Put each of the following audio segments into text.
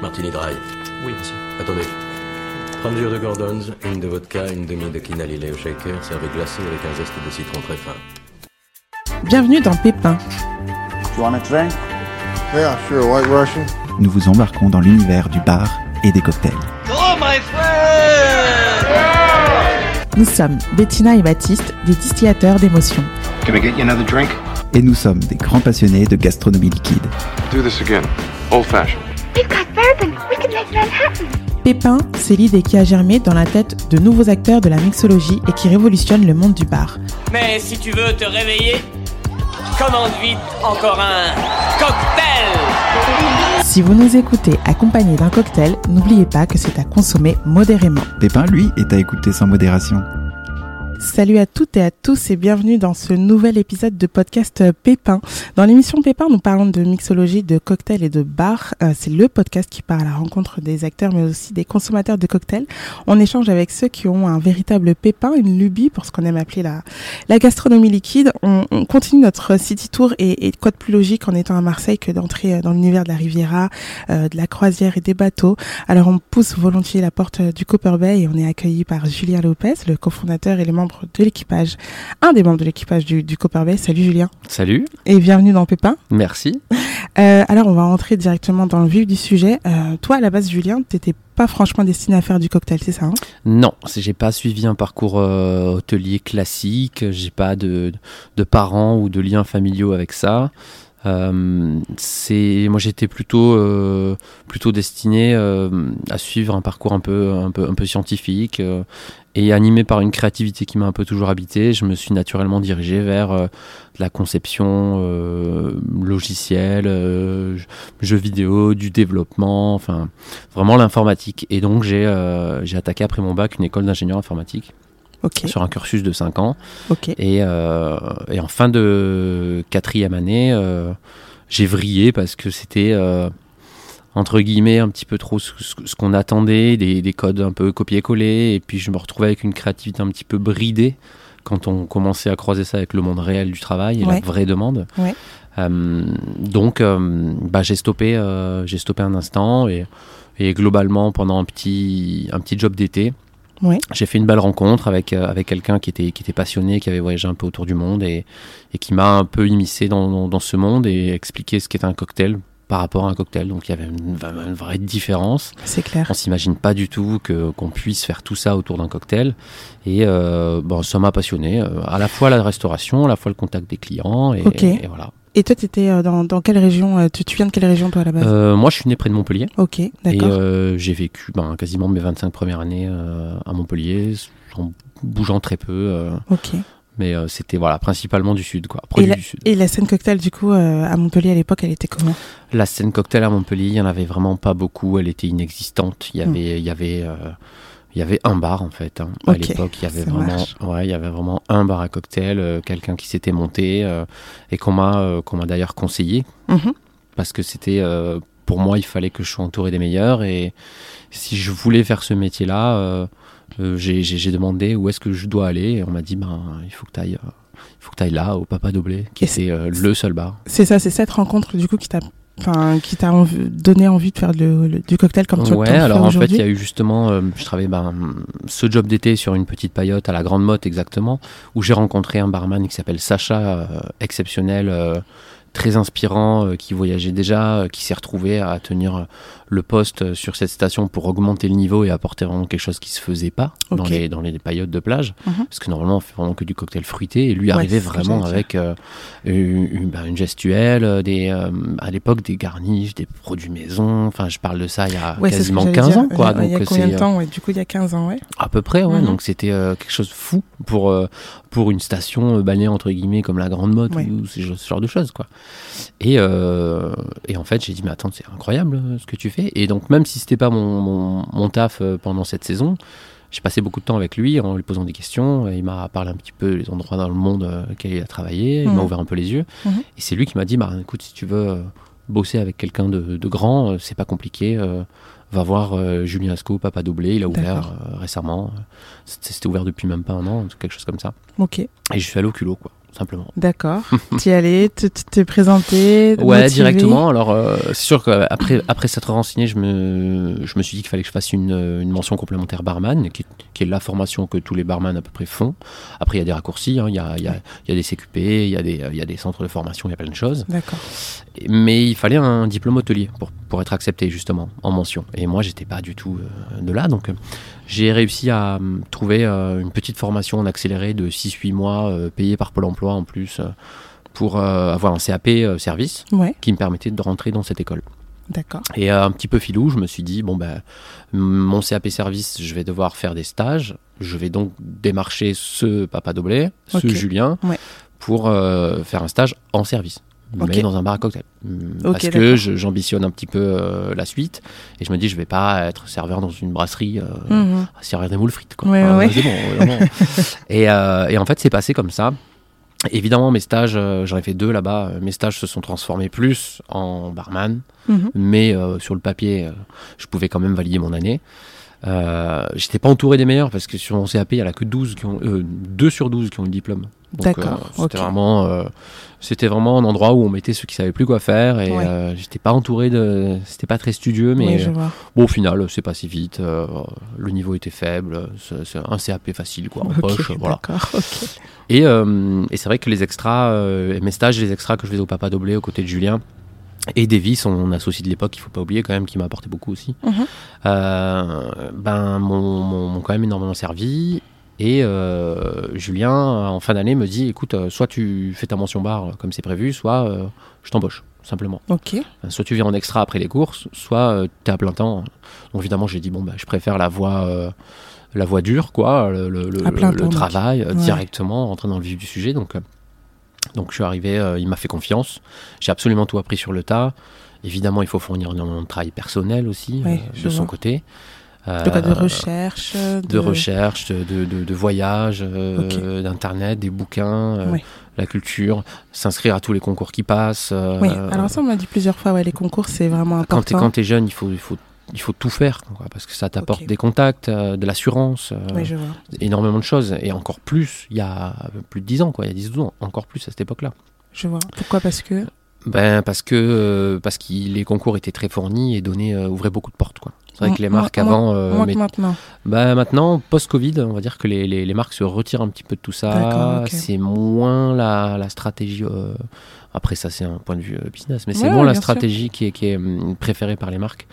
Martini dry. Oui, monsieur. Attendez. 30 jus de Gordons, une de vodka, une demi de quina au shaker, servi glacé avec un zeste de citron très fin. Bienvenue dans Pépin. You want a drink? Yeah, sure. White Russian. nous vous embarquons dans l'univers du bar et des cocktails. Nous sommes Bettina et Baptiste, des distillateurs d'émotions. Can I get you another drink? Et nous sommes des grands passionnés de gastronomie liquide. Do this again. Old fashioned. We've got bourbon. We can make Manhattan. Pépin, c'est l'idée qui a germé dans la tête de nouveaux acteurs de la mixologie et qui révolutionne le monde du bar. Mais si tu veux te réveiller, commande vite encore un cocktail Si vous nous écoutez accompagné d'un cocktail, n'oubliez pas que c'est à consommer modérément. Pépin, lui, est à écouter sans modération. Salut à toutes et à tous et bienvenue dans ce nouvel épisode de podcast euh, Pépin. Dans l'émission Pépin, nous parlons de mixologie, de cocktails et de bar. Euh, c'est le podcast qui part à la rencontre des acteurs mais aussi des consommateurs de cocktails. On échange avec ceux qui ont un véritable pépin, une lubie pour ce qu'on aime appeler la, gastronomie liquide. On, on continue notre city tour et, quoi de plus logique en étant à Marseille que d'entrer euh, dans l'univers de la Riviera, de la croisière et des bateaux. Alors on pousse volontiers la porte du Copper Bay et on est accueilli par Julien Lopez, le cofondateur et le membre de l'équipage, un des membres de l'équipage du, du Copper Bay. Salut Julien Salut, et bienvenue dans Pépin. merci. Euh, alors on va rentrer directement dans le vif du sujet. Euh, toi à la base Julien, t'étais pas franchement destiné à faire du cocktail, c'est ça hein? Non, j'ai pas suivi un parcours euh, hôtelier classique, j'ai pas de, de parents ou de liens familiaux avec ça. Euh, c'est moi j'étais plutôt euh, plutôt destiné euh, à suivre un parcours un peu un peu un peu scientifique et animé par une créativité qui m'a un peu toujours habité. Je me suis naturellement dirigé vers la conception logicielle jeux vidéo du développement enfin vraiment l'informatique. Et donc j'ai j'ai attaqué après mon bac une école d'ingénieur informatique Sur un cursus de 5 ans et, euh, et en fin de quatrième année, euh, j'ai vrillé parce que c'était euh, entre guillemets un petit peu trop ce, qu'on attendait, des, des codes un peu copier-coller, et puis je me retrouvais avec une créativité un petit peu bridée quand on commençait à croiser ça avec le monde réel du travail et Ouais. la vraie demande. Ouais. Donc, bah, j'ai stoppé, j'ai stoppé un instant et, et globalement pendant un petit, un petit job d'été. J'ai fait une belle rencontre avec, euh, avec quelqu'un qui était, qui était passionné, qui avait voyagé un peu autour du monde et, et qui m'a un peu immiscé dans, dans, dans ce monde et expliqué ce qu'était un cocktail par rapport à un cocktail. Donc il y avait une, une vraie différence. C'est clair. On s'imagine pas du tout que qu'on puisse faire tout ça autour d'un cocktail. Et euh, bon, ça m'a passionné. euh, à la fois la restauration, à la fois le contact des clients. Et, et voilà. Et toi t'étais euh, dans, dans quelle région euh, tu, tu viens de quelle région toi à la base? Euh, moi, je suis né près de Montpellier. Ok, Et d'accord. euh, j'ai vécu ben, quasiment mes 25 premières années euh, à Montpellier, en bougeant très peu. ok. mais c'était voilà, principalement du sud. Quoi, Et la, du sud. et la scène cocktail du coup à Montpellier à l'époque, elle était comment? La scène cocktail à Montpellier, il n'y en avait vraiment pas beaucoup. Elle était inexistante. Il y Hmm. avait, il y avait, il y avait un bar en fait. hein. À l'époque, il y avait vraiment, ouais, il y avait vraiment un bar à cocktail, euh, quelqu'un qui s'était monté euh, et qu'on m'a, euh, qu'on m'a d'ailleurs conseillé Mhm. parce que c'était, pour moi, il fallait que je sois entouré des meilleurs et si je voulais faire ce métier-là, j'ai, demandé où est-ce que je dois aller et on m'a dit ben il faut que tu ailles. il faut que tu ailles là, au Papa Doblé, qui Et c'est- était euh, le seul bar. C'est ça, c'est cette rencontre du coup qui t'a enfin qui t'a donné envie de faire le- le- du cocktail comme tu Ouais, fais alors en fait, il y a eu justement, euh, je travaillais ben, ce job d'été sur une petite paillote à la Grande Motte exactement, où j'ai rencontré un barman qui s'appelle Sacha, euh, exceptionnel, euh, très inspirant, qui voyageait déjà, qui s'est retrouvé à tenir le poste sur cette station pour augmenter le niveau et apporter vraiment quelque chose qui se faisait pas dans, les, dans les paillotes de plage, Mhm. parce que normalement on fait vraiment que du cocktail fruité, et lui Ouais, arrivait vraiment avec euh, une, une- gestuelle, euh, des, euh, à l'époque des garniches, des produits maison, enfin je parle de ça il y a Ouais, quasiment j'allais 15 dire. ans quoi, Il y a- donc combien de temps ouais, Du coup, il y a 15 ans, ouais. à peu près, ouais. Mhm. Donc c'était euh, quelque chose de fou pour, pour une station balnéaire, entre guillemets, comme la Grande Motte ou ce, genre- de choses, quoi. Et, et en fait, j'ai dit, mais attends, c'est incroyable ce que tu fais. Et donc, même si c'était pas mon, mon, mon taf euh, pendant cette saison, j'ai passé beaucoup de temps avec lui en lui posant des questions. Il m'a parlé un petit peu des endroits dans le monde euh, auxquels il a travaillé. Il Mhm. m'a ouvert un peu les yeux. Mhm. Et c'est lui qui m'a dit, bah écoute, si tu veux euh, bosser avec quelqu'un de, de grand, c'est pas compliqué. euh, va voir euh, Julien Asco, Papa Doublé. Il a ouvert euh, récemment. C'était c'était ouvert depuis même pas un an, quelque chose comme ça. Ok. Et je suis allé au culot, quoi. Simplement. D'accord. tu y allais, te, te, te présenter Ouais, directement. Alors, euh, c'est sûr qu'après après s'être renseigné, je me, je me suis dit qu'il fallait que je fasse une, une mention complémentaire barman, qui, qui est la formation que tous les barman à peu près font. Après, il y a des raccourcis, hein, il y, a, y, a, y a des CQP, il y, a des- il y a des centres de formation, il y a plein de choses. D'accord. Mais il fallait un diplôme hôtelier pour, pour être accepté justement en mention. Et moi, j'étais pas du tout euh, de là. Donc, euh, j'ai réussi à euh, trouver euh, une petite formation en accéléré de 6-8 mois, euh, payée par Pôle emploi en plus, euh, pour avoir un CAP service Ouais, qui me permettait de rentrer dans cette école. d'accord. Et un petit peu filou, je me suis dit, bon, ben, mon CAP service, je vais devoir faire des stages. Je vais donc démarcher ce papa Doblet, ce. Julien, Ouais. pour euh, faire un stage en service. Ok. Mais dans un bar à cocktail. Ok, Parce que j'ambitionne un petit peu euh, la suite. Et je me dis, je vais pas être serveur dans une brasserie, euh, Mhm. à servir des moules frites. Quoi. Ouais, Enfin, ouais. c'est bon, vraiment. et, euh, et en fait, c'est passé comme ça. Évidemment, mes stages, euh, j'en ai fait deux là-bas. Mes stages se sont transformés plus en barman, Mhm. mais sur le papier, je pouvais quand même valider mon année. Euh, J'étais pas entouré des meilleurs parce que sur mon CAP, il y en a que 12 qui ont, euh, 2 sur 12 qui ont le diplôme. Donc, D'accord, euh, C'était vraiment, euh, c'était vraiment un endroit où on mettait ceux qui savaient plus quoi faire et Ouais. euh, j'étais pas entouré de, c'était pas très studieux, mais oui, vois. Bon, au final, c'est passé vite. euh, le niveau était faible. C'est un CAP facile, quoi, en poche. Voilà. Et, euh, et c'est vrai que les extras, euh, mes stages, les extras que je faisais au Papa Doblé aux côtés de Julien et Davis, son associé de l'époque, il faut pas oublier quand même, qui m'a apporté beaucoup aussi, Mhm. euh, ben, m'ont quand même énormément servi. Et euh, Julien, en fin d'année, me dit écoute, euh, soit tu fais ta mention bar euh, comme c'est prévu, soit euh, je t'embauche, simplement. Ok, Soit tu viens en extra après les courses, soit tu es à plein temps. Donc évidemment, j'ai dit bon bah je préfère la voie euh, la voie dure quoi, le, travail euh, Ouais. directement, rentrer dans le vif du sujet. Donc euh, donc je suis arrivé, euh, il m'a fait confiance. J'ai absolument tout appris sur le tas. Évidemment, il faut fournir énormément de travail personnel aussi Ouais, euh, de son vois. côté. De quoi de Euh, recherche De, de recherche, de, de, voyage, euh, d'internet, des bouquins, euh, Ouais. la culture, s'inscrire à tous les concours qui passent. euh, Oui, alors ça on m'a dit plusieurs fois, ouais, les concours c'est vraiment quand important. quand t'es jeune, il faut, il faut, il faut tout faire, quoi, parce que ça t'apporte des contacts, euh, de l'assurance, euh, Oui, énormément de choses, et encore plus il y a plus de 10 ans, quoi, il y a 10-12 ans, encore plus à cette époque-là. Je vois. Pourquoi? Parce que. Ben, parce que, euh, parce que les concours étaient très fournis et donnaient, euh, ouvraient beaucoup de portes. Quoi. C'est vrai que les marques avant. euh, moins mais- que maintenant. ben, maintenant, post-Covid, on va dire que les, les, les marques se retirent un petit peu de tout ça. D'accord, ok. C'est moins la, la stratégie. euh, après, ça, c'est un point de vue euh, business, mais c'est Ouais, moins la sûr. stratégie qui est, qui est hum, préférée par les marques.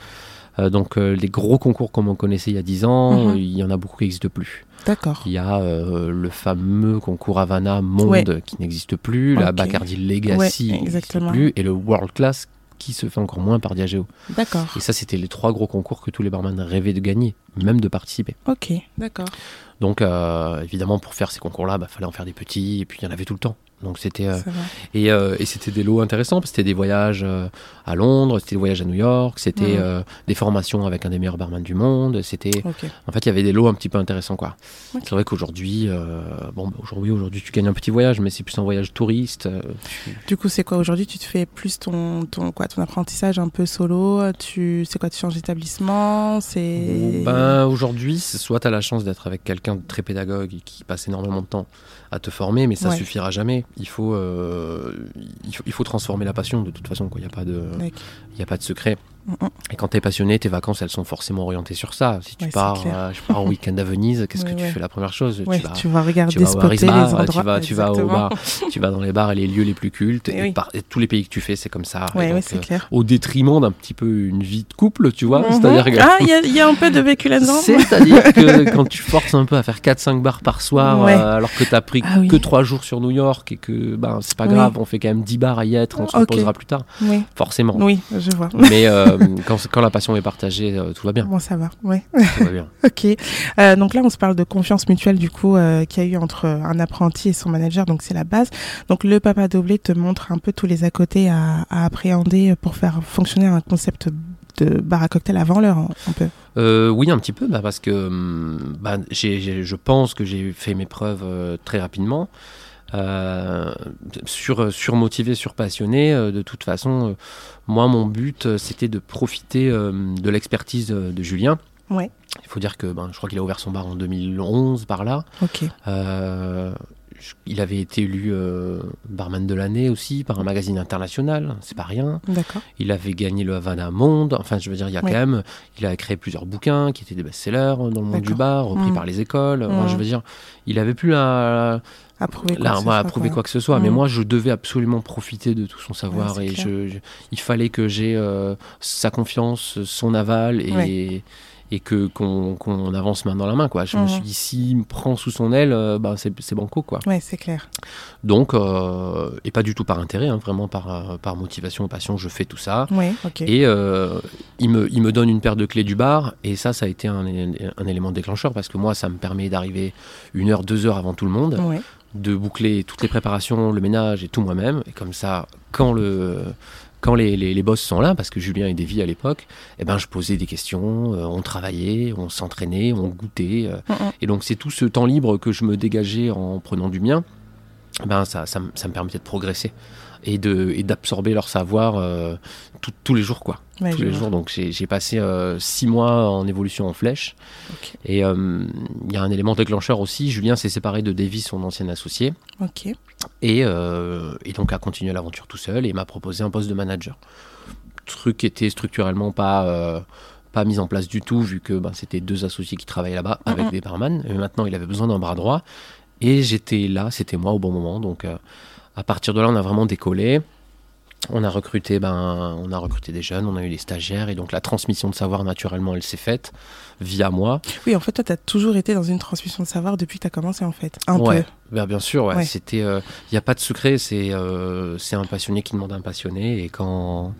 Euh, donc, euh, les gros concours comme on connaissait il y a 10 ans, Mhm. il y en a beaucoup qui n'existent plus. D'accord. Il y a euh, le fameux concours Havana Monde Ouais. qui n'existe plus, la. Bacardi Legacy Ouais, qui n'existe plus, et le World Class qui se fait encore moins par Diageo. D'accord. Et ça, c'était les trois gros concours que tous les barman rêvaient de gagner, même de participer. Ok, d'accord. Donc, euh, évidemment, pour faire ces concours-là, il fallait en faire des petits, et puis il y en avait tout le temps. Donc c'était euh, et, euh, et c'était des lots intéressants parce que c'était des voyages euh, à Londres, c'était des voyages à New York, c'était Mhm. des formations avec un des meilleurs barman du monde, c'était en fait, il y avait des lots un petit peu intéressants, quoi. C'est vrai qu'aujourd'hui, bon, bah, aujourd'hui, aujourd'hui, tu gagnes un petit voyage, mais c'est plus un voyage touriste. tu- Du coup, c'est quoi aujourd'hui? Tu te fais plus ton, ton, quoi, ton apprentissage un peu solo? Tu C'est quoi Tu changes d'établissement? C'est. Ben, aujourd'hui, soit tu as la chance d'être avec quelqu'un de très pédagogue et qui passe énormément de temps à te former, mais ça Ouais. suffira jamais. Il faut, euh, il faut, transformer la passion de toute façon. Il n'y a pas de, D'accord. il y a pas de secret. Et quand tu es passionné, tes vacances, elles sont forcément orientées sur ça. Si tu Ouais, pars, euh, je pars en week-end à Venise, qu'est-ce Ouais, que ouais. tu fais la première chose? Tu vas, tu vas regarder, tu vas les endroits. tu vas, tu vas au bar, tu vas dans les bars et les lieux les plus cultes. Eh Et, oui. par- et tous les pays que tu fais, c'est comme ça. Et donc, euh, clair. au détriment d'un petit peu une vie de couple, tu vois. Mhm. C'est-à-dire que Ah, il y, y a un peu de vécu là-dedans c'est-à-dire que quand tu forces un peu à faire 4-5 bars par soir, euh, alors que tu as pris Ah oui. que 3 jours sur New York et que ben, c'est pas grave, on fait quand même 10 bars à y être, on se reposera plus tard, forcément. oui, je vois. Mais euh, quand, quand la passion est partagée, euh, tout va bien. Bon, ça va, ouais. Tout va bien. Ok. Euh, donc là, on se parle de confiance mutuelle du coup qu'il y a eu entre un apprenti et son manager. Donc c'est la base. Donc le papa doublé te montre un peu tous les à côté à, à appréhender pour faire fonctionner un concept de bar à cocktail avant l'heure, un, un peu. Euh, oui, un petit peu, bah, parce que hum, bah, je pense que j'ai fait mes preuves euh, très rapidement. Euh, sur, surmotivé, surpassionné, euh, de toute façon, euh, moi, mon but, c'était de profiter de l'expertise de Julien. Ouais. Il faut dire que ben, je crois qu'il a ouvert son bar en 2011 par là. Ok. Euh, il avait été élu euh, barman de l'année aussi par un magazine international, c'est pas rien. D'accord. Il avait gagné le Havana Monde. Enfin, je veux dire, il y a Ouais. quand même. Il a créé plusieurs bouquins qui étaient des best-sellers dans le monde du bar, repris Mhm. par les écoles. Enfin, Mhm. je veux dire, il avait plus la, Approuver quoi que ce voilà, soit, prouver quoi. que ce soit. Mais Mhm. moi, je devais absolument profiter de tout son savoir Ouais, et clair. je, je- il fallait que j'ai euh, sa confiance, son aval et. Ouais. Et que qu'on avance main dans la main quoi. Je me Mhm. suis dit s'il me prend sous son aile, euh, bah c'est banco quoi. Ouais, c'est clair. Donc euh, et pas du tout par intérêt, hein, vraiment par par motivation, passion, je fais tout ça. Et euh, il, me, il me donne une paire de clés du bar, et ça, ça a été un, un élément déclencheur parce que moi, ça me permet d'arriver une heure, deux heures avant tout le monde. De boucler toutes les préparations, le ménage et tout moi-même. Et comme ça, quand le. Quand les, les, les boss sont là, parce que Julien et Davy à l'époque, eh ben, je posais des questions, euh, on travaillait, on s'entraînait, on goûtait. euh, Mhm. et donc, c'est tout ce temps libre que je me dégageais en prenant du mien, eh ben, ça, ça, ça me permettait de progresser et de et d'absorber leur savoir euh, tout- tous les jours, quoi Ouais, tous les vois. jours. Donc j'ai passé euh, six mois en évolution en flèche. Et euh, il y a un élément déclencheur aussi. Julien s'est séparé de Davy, son ancien associé, Ok. et, euh, et donc a continué l'aventure tout seul et m'a proposé un poste de manager. Truc qui était structurellement pas pas mis en place du tout vu que ben, c'était deux associés qui travaillaient là-bas avec des barman. Et maintenant il avait besoin d'un bras droit et j'étais là, c'était moi au bon moment. Donc euh, à partir de là on a vraiment décollé. On a recruté, ben, on a recruté des jeunes, on a eu des stagiaires et donc la transmission de savoir naturellement elle s'est faite via moi. Oui, en fait, toi, tu as toujours été dans une transmission de savoir depuis que tu as commencé, en fait. Un ouais, peu. ben, bien sûr, ouais. Ouais. C'était, il n'y a pas de secret, c'est, euh, c'est un passionné qui demande un passionné et quand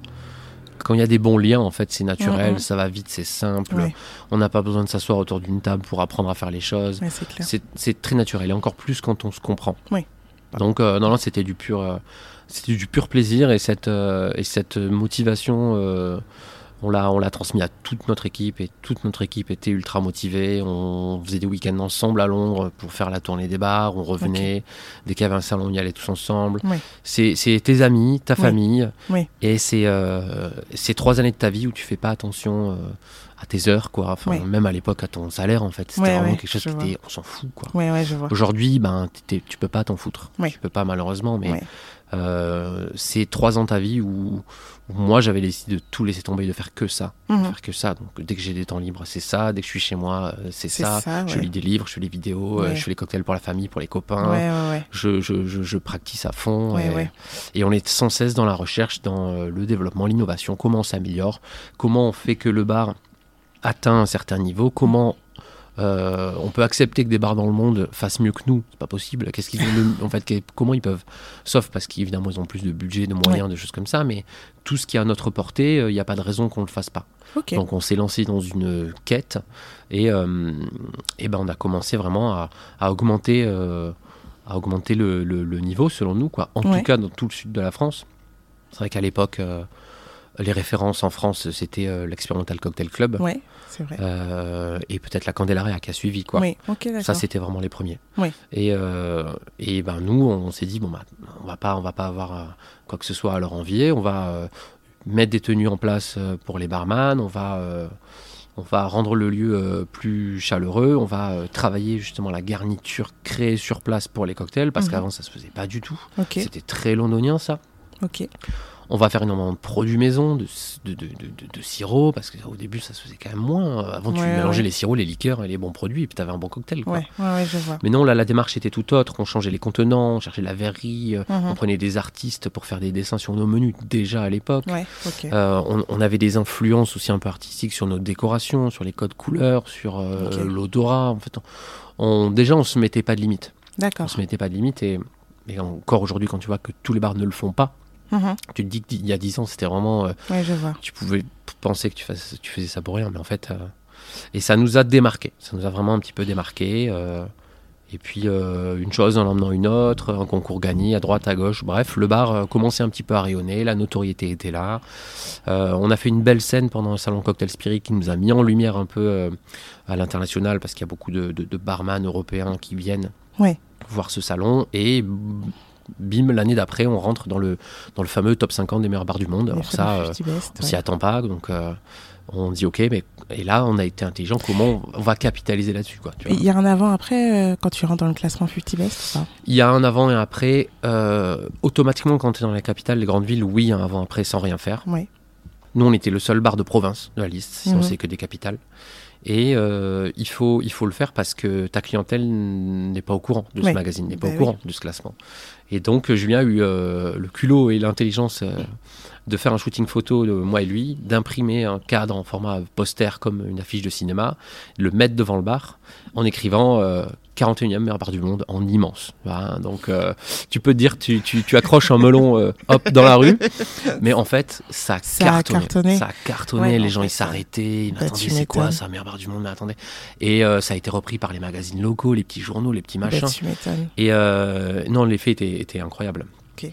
quand il y a des bons liens, en fait, c'est naturel, Mhm. ça va vite, c'est simple. Ouais. On n'a pas besoin de s'asseoir autour d'une table pour apprendre à faire les choses. C'est très naturel et encore plus quand on se comprend. Oui. Donc euh, non, non, c'était du pur, euh, c'était du pur plaisir et cette euh, et cette motivation, on l'a on l'a transmis à toute notre équipe et toute notre équipe était ultra motivée. On faisait des week-ends ensemble à Londres pour faire la tournée des bars. On revenait dès qu'il y avait un salon, on y allait tous ensemble. Oui. C'est tes amis, ta Oui. famille Oui. et c'est c'est trois années de ta vie où tu fais pas attention. À tes heures quoi enfin même à l'époque à ton salaire en fait c'était Ouais, vraiment ouais, quelque chose qui était on s'en fout quoi. Aujourd'hui, ben, tu peux pas t'en foutre. Tu peux pas malheureusement, mais euh, c'est trois ans de ta vie où, où moi j'avais décidé de tout laisser tomber, de faire que ça, Mhm. faire que ça. Donc dès que j'ai des temps libres, c'est ça. Dès que je suis chez moi, euh, c'est ça. ça, Je lis des livres, je fais les vidéos, euh, je fais les cocktails pour la famille, pour les copains. Je, je, je, je practice à fond et, et on est sans cesse dans la recherche, dans le développement, l'innovation, comment on s'améliore, comment on fait que le bar atteint un certain niveau, comment euh, on peut accepter que des bars dans le monde fassent mieux que nous, c'est pas possible. Qu'est-ce qu'ils en fait Comment ils peuvent? Sauf parce qu'évidemment ils ont plus de budget, de moyens, de choses comme ça, mais tout ce qui est à notre portée, il n'y a pas de raison qu'on le fasse pas. Donc on s'est lancé dans une quête et, euh, et ben on a commencé vraiment à, à augmenter, euh, à augmenter le, le- le niveau selon nous, quoi. En Ouais. tout cas dans tout le sud de la France. C'est vrai qu'à l'époque, euh, les références en France, c'était euh, l'Experimental Cocktail Club Ouais, c'est vrai. euh, et peut-être la Candelaria qui a suivi, quoi. Oui, ok. Ça, c'était vraiment les premiers. Oui. Et, euh, et ben nous, on s'est dit bon bah, on va pas, on va pas avoir euh, quoi que ce soit à leur envier. On va mettre des tenues en place pour les barman. On va, on va rendre le lieu plus chaleureux. On va travailler justement la garniture créée sur place pour les cocktails parce Mhm. qu'avant ça se faisait pas du tout. C'était très londonien ça. ok. On va faire énormément de produits maison, de, de, de, de- de sirop, parce qu'au début ça se faisait quand même moins. Avant tu Ouais, mélangeais ouais. les sirops, les liqueurs et les bons produits, et puis tu avais un bon cocktail. Quoi. Ouais, ouais, ouais, je vois. Mais non, là, la démarche était tout autre. On changeait les contenants, on cherchait la verrerie, euh, Mhm. on prenait des artistes pour faire des dessins sur nos menus déjà à l'époque. Euh, on, on avait des influences aussi un peu artistiques sur nos décorations, sur les codes couleurs, sur euh, l'odorat. En fait, on, on- déjà, on se mettait pas de limite. On D'accord. se mettait pas de limite et, et encore aujourd'hui, quand tu vois que tous les bars ne le font pas, Mhm. tu te dis qu'il y a 10 ans, c'était vraiment. euh, Ouais, je vois. tu pouvais penser que tu, fasses- tu faisais ça pour rien, mais en fait. euh, et ça nous a démarqué. Ça nous a vraiment un petit peu démarqué. euh, et puis, euh, une chose en emmenant une autre, un concours gagné à droite, à gauche. Bref, le bar commençait un petit peu à rayonner, la notoriété était là. On a fait une belle scène pendant le salon Cocktail Spirit qui nous a mis en lumière un peu à l'international parce qu'il y a beaucoup de, de, de barman européens qui viennent Ouais. voir ce salon. Et bim, l'année d'après, on rentre dans le, dans le fameux top 50 des meilleurs bars du monde. Les Alors ça, euh, 50 Best, on ouais. s'y attend pas, donc euh, on dit ok, mais et là, on a été intelligent. Comment on va capitaliser là-dessus, quoi. Il y a un avant-après euh, quand tu rentres dans le classement 50 Best Il y a un avant et un après. euh, automatiquement, quand tu es dans la capitale, les grandes villes, oui, il y a un avant-après sans rien faire. Nous, on était le seul bar de province de la liste, si on Mhm. sait que des capitales. Et euh, il, faut, il faut le faire parce que ta clientèle n'est pas au courant de Ouais. ce magazine, n'est pas Bah au courant de ce classement. Et donc, Julien a eu euh, le culot et l'intelligence euh, de faire un shooting photo de moi et lui, d'imprimer un cadre en format poster comme une affiche de cinéma, de le mettre devant le bar en écrivant euh, 41e meilleur bar du monde en immense. Voilà, donc, euh, tu peux te dire, tu, tu, tu accroches un melon euh, hop dans la rue, mais en fait, ça, Ça a cartonnait. cartonné. Ça a cartonné, Ouais, les en gens fait, ils s'arrêtaient, ils bah, m'attendaient, tu c'est quoi ça, meilleur bar du monde, mais attendez. Et euh, ça a été repris par les magazines locaux, les petits journaux, les petits Bah, machins. Tu. Et non, l'effet était, était incroyable.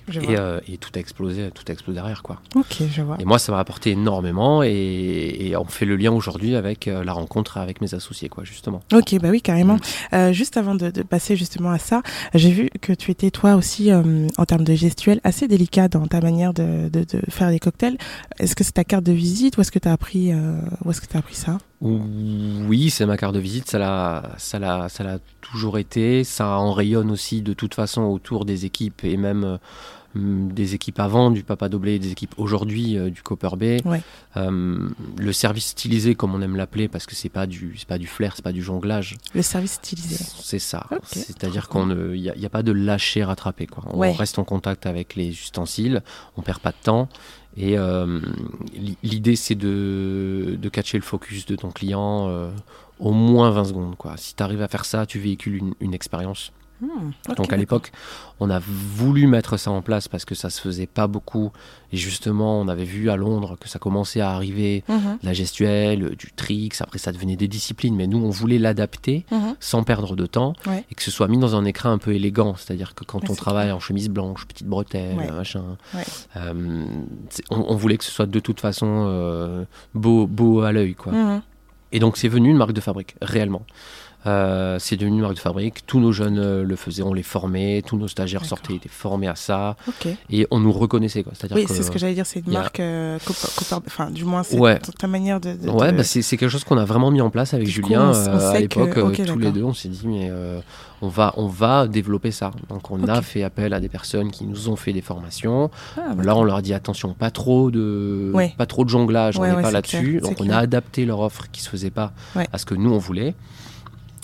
Je Et, euh, et tout a explosé, tout a explosé derrière, quoi. Ok, je vois. Et moi, ça m'a apporté énormément, et, et on fait le lien aujourd'hui avec euh, la rencontre avec mes associés, quoi, justement. Ok, bah oui, carrément. Mm. Euh, juste avant de, de passer justement à ça, j'ai vu que tu étais toi aussi, en termes de gestuelle, assez délicat dans ta manière de, de, de faire des cocktails. Est-ce que c'est ta carte de visite ou est-ce que tu as appris, où est-ce que tu as appris ça? Oui, c'est ma carte de visite, ça l'a, ça l'a, ça l'a toujours été. Ça en rayonne aussi de toute façon autour des équipes et même hum, des équipes avant du Papa Doblé, des équipes aujourd'hui euh, du Copper Bay. Ouais. Euh, le service stylisé, comme on aime l'appeler, parce que c'est pas du, c'est pas du flair, c'est pas du jonglage. Le service stylisé. C'est ça. C'est-à-dire qu'on ne, il y, a- pas de lâcher rattraper quoi. On Ouais. reste en contact avec les ustensiles, on perd pas de temps. Et euh, li- l'idée c'est de, de catcher le focus de ton client euh, au moins 20 secondes quoi. Si tu arrives à faire ça, tu véhicules une expérience. Hmm, Donc à l'époque, on a voulu mettre ça en place parce que ça se faisait pas beaucoup. Et justement, on avait vu à Londres que ça commençait à arriver, Mhm, la gestuelle, du tricks, après ça devenait des disciplines. Mais nous, on voulait l'adapter mhm. sans perdre de temps Ouais. et que ce soit mis dans un écrin un peu élégant. C'est-à-dire que quand on travaille clair. en chemise blanche, petite bretelle, Ouais. machin, Ouais. euh, on voulait que ce soit de toute façon euh, beau, beau à l'œil. quoi. Mhm. Et donc c'est venu une marque de fabrique, réellement. Euh, c'est devenu une marque de fabrique. Tous nos jeunes euh, le faisaient, on les formait, tous nos stagiaires sortaient, étaient formés à ça, et on nous reconnaissait. quoi. C'est-à-dire Oui, que- c'est ce que j'allais dire, c'est une a- marque, euh, enfin, du moins, c'est Ouais. ta- manière de. de- Ouais, de- bah, c'est quelque chose qu'on a vraiment mis en place avec Du coup, Julien on on à que- l'époque. euh, ok, tous les deux, on s'est dit, mais on, va, on va développer ça. Donc, on a fait appel à des personnes qui nous ont fait des formations. Ah, bah, Là, on leur a dit, attention, pas trop de, Ouais. pas trop de jonglage, Ouais, on n'est pas là-dessus. Donc, on a adapté leur offre qui se faisait pas à ce que nous, on voulait.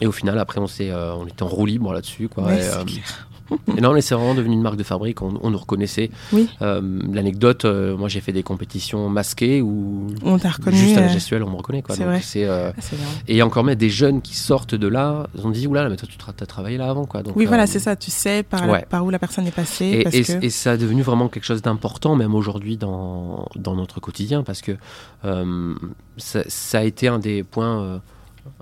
Et au final, après, on, s'est, euh, on était en roue libre là-dessus. Quoi, Ouais, et, c'est euh, clair. et non, mais c'est vraiment devenu une marque de fabrique, on, on nous reconnaissait. Oui. Euh, L'anecdote, euh, moi j'ai fait des compétitions masquées où On t'a reconnu. juste à la gestuelle on me reconnaît. Quoi. c'est Donc, vrai. c'est, euh, ah, c'est et encore même des jeunes qui sortent de là, ils ont dit oula, mais toi tu as travaillé là avant. Quoi. Donc, Oui, voilà, c'est ça. Tu sais par, ouais. par où la personne est passée. Et, parce et- que... et ça a devenu vraiment quelque chose d'important, même aujourd'hui dans, dans notre quotidien, parce que ça, ça a été un des points.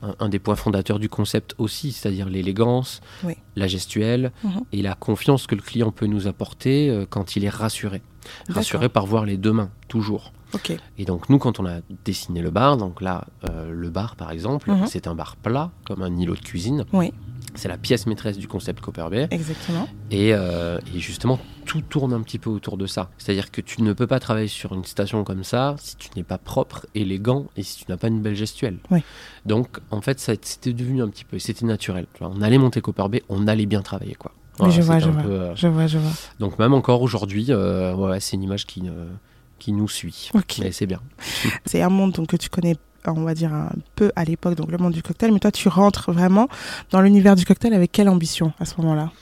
Un, un des points fondateurs du concept aussi, c'est-à-dire l'élégance, Oui. la gestuelle Mhm. et la confiance que le client peut nous apporter euh, quand il est rassuré. Rassuré par voir les deux mains, toujours. Et donc nous, quand on a dessiné le bar, donc là, euh, le bar par exemple, Mhm. c'est un bar plat, comme un îlot de cuisine. Oui. C'est la pièce maîtresse du concept Copper Bay. Exactement. Et, euh, et justement, tout tourne un petit peu autour de ça. C'est-à-dire que tu ne peux pas travailler sur une station comme ça si tu n'es pas propre, élégant et si tu n'as pas une belle gestuelle. Oui. Donc, en fait, ça- c'était devenu un petit peu, c'était naturel. On allait monter Copper Bay, on allait bien travailler, quoi. Je vois, je vois. peu, euh, Je vois, je vois. Donc, même encore aujourd'hui, euh, ouais, c'est une image qui, qui nous suit. Ok. Mais c'est bien. C'est un monde donc, que tu connais, on va dire, un peu à l'époque, donc le monde du cocktail. Mais toi, tu rentres vraiment dans l'univers du cocktail avec quelle ambition à ce moment-là?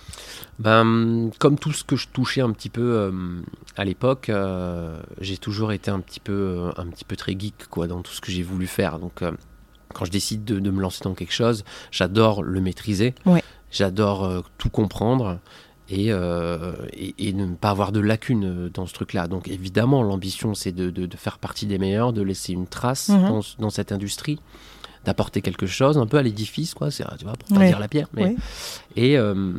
Ben, comme tout ce que je touchais un petit peu euh, à l'époque, euh, j'ai toujours été un petit peu, euh, un petit peu très geek quoi, dans tout ce que j'ai voulu faire. Donc, euh, quand je décide de, de me lancer dans quelque chose, j'adore le maîtriser. Ouais. J'adore euh, tout comprendre et, euh, et, et ne pas avoir de lacunes euh, dans ce truc-là. Donc, évidemment, l'ambition, c'est de, de- de faire partie des meilleurs, de laisser une trace Mhm. dans, dans cette industrie, d'apporter quelque chose, un peu à l'édifice, quoi. C'est, tu vois, pour pas Ouais. dire la pierre, mais Oui. et euh,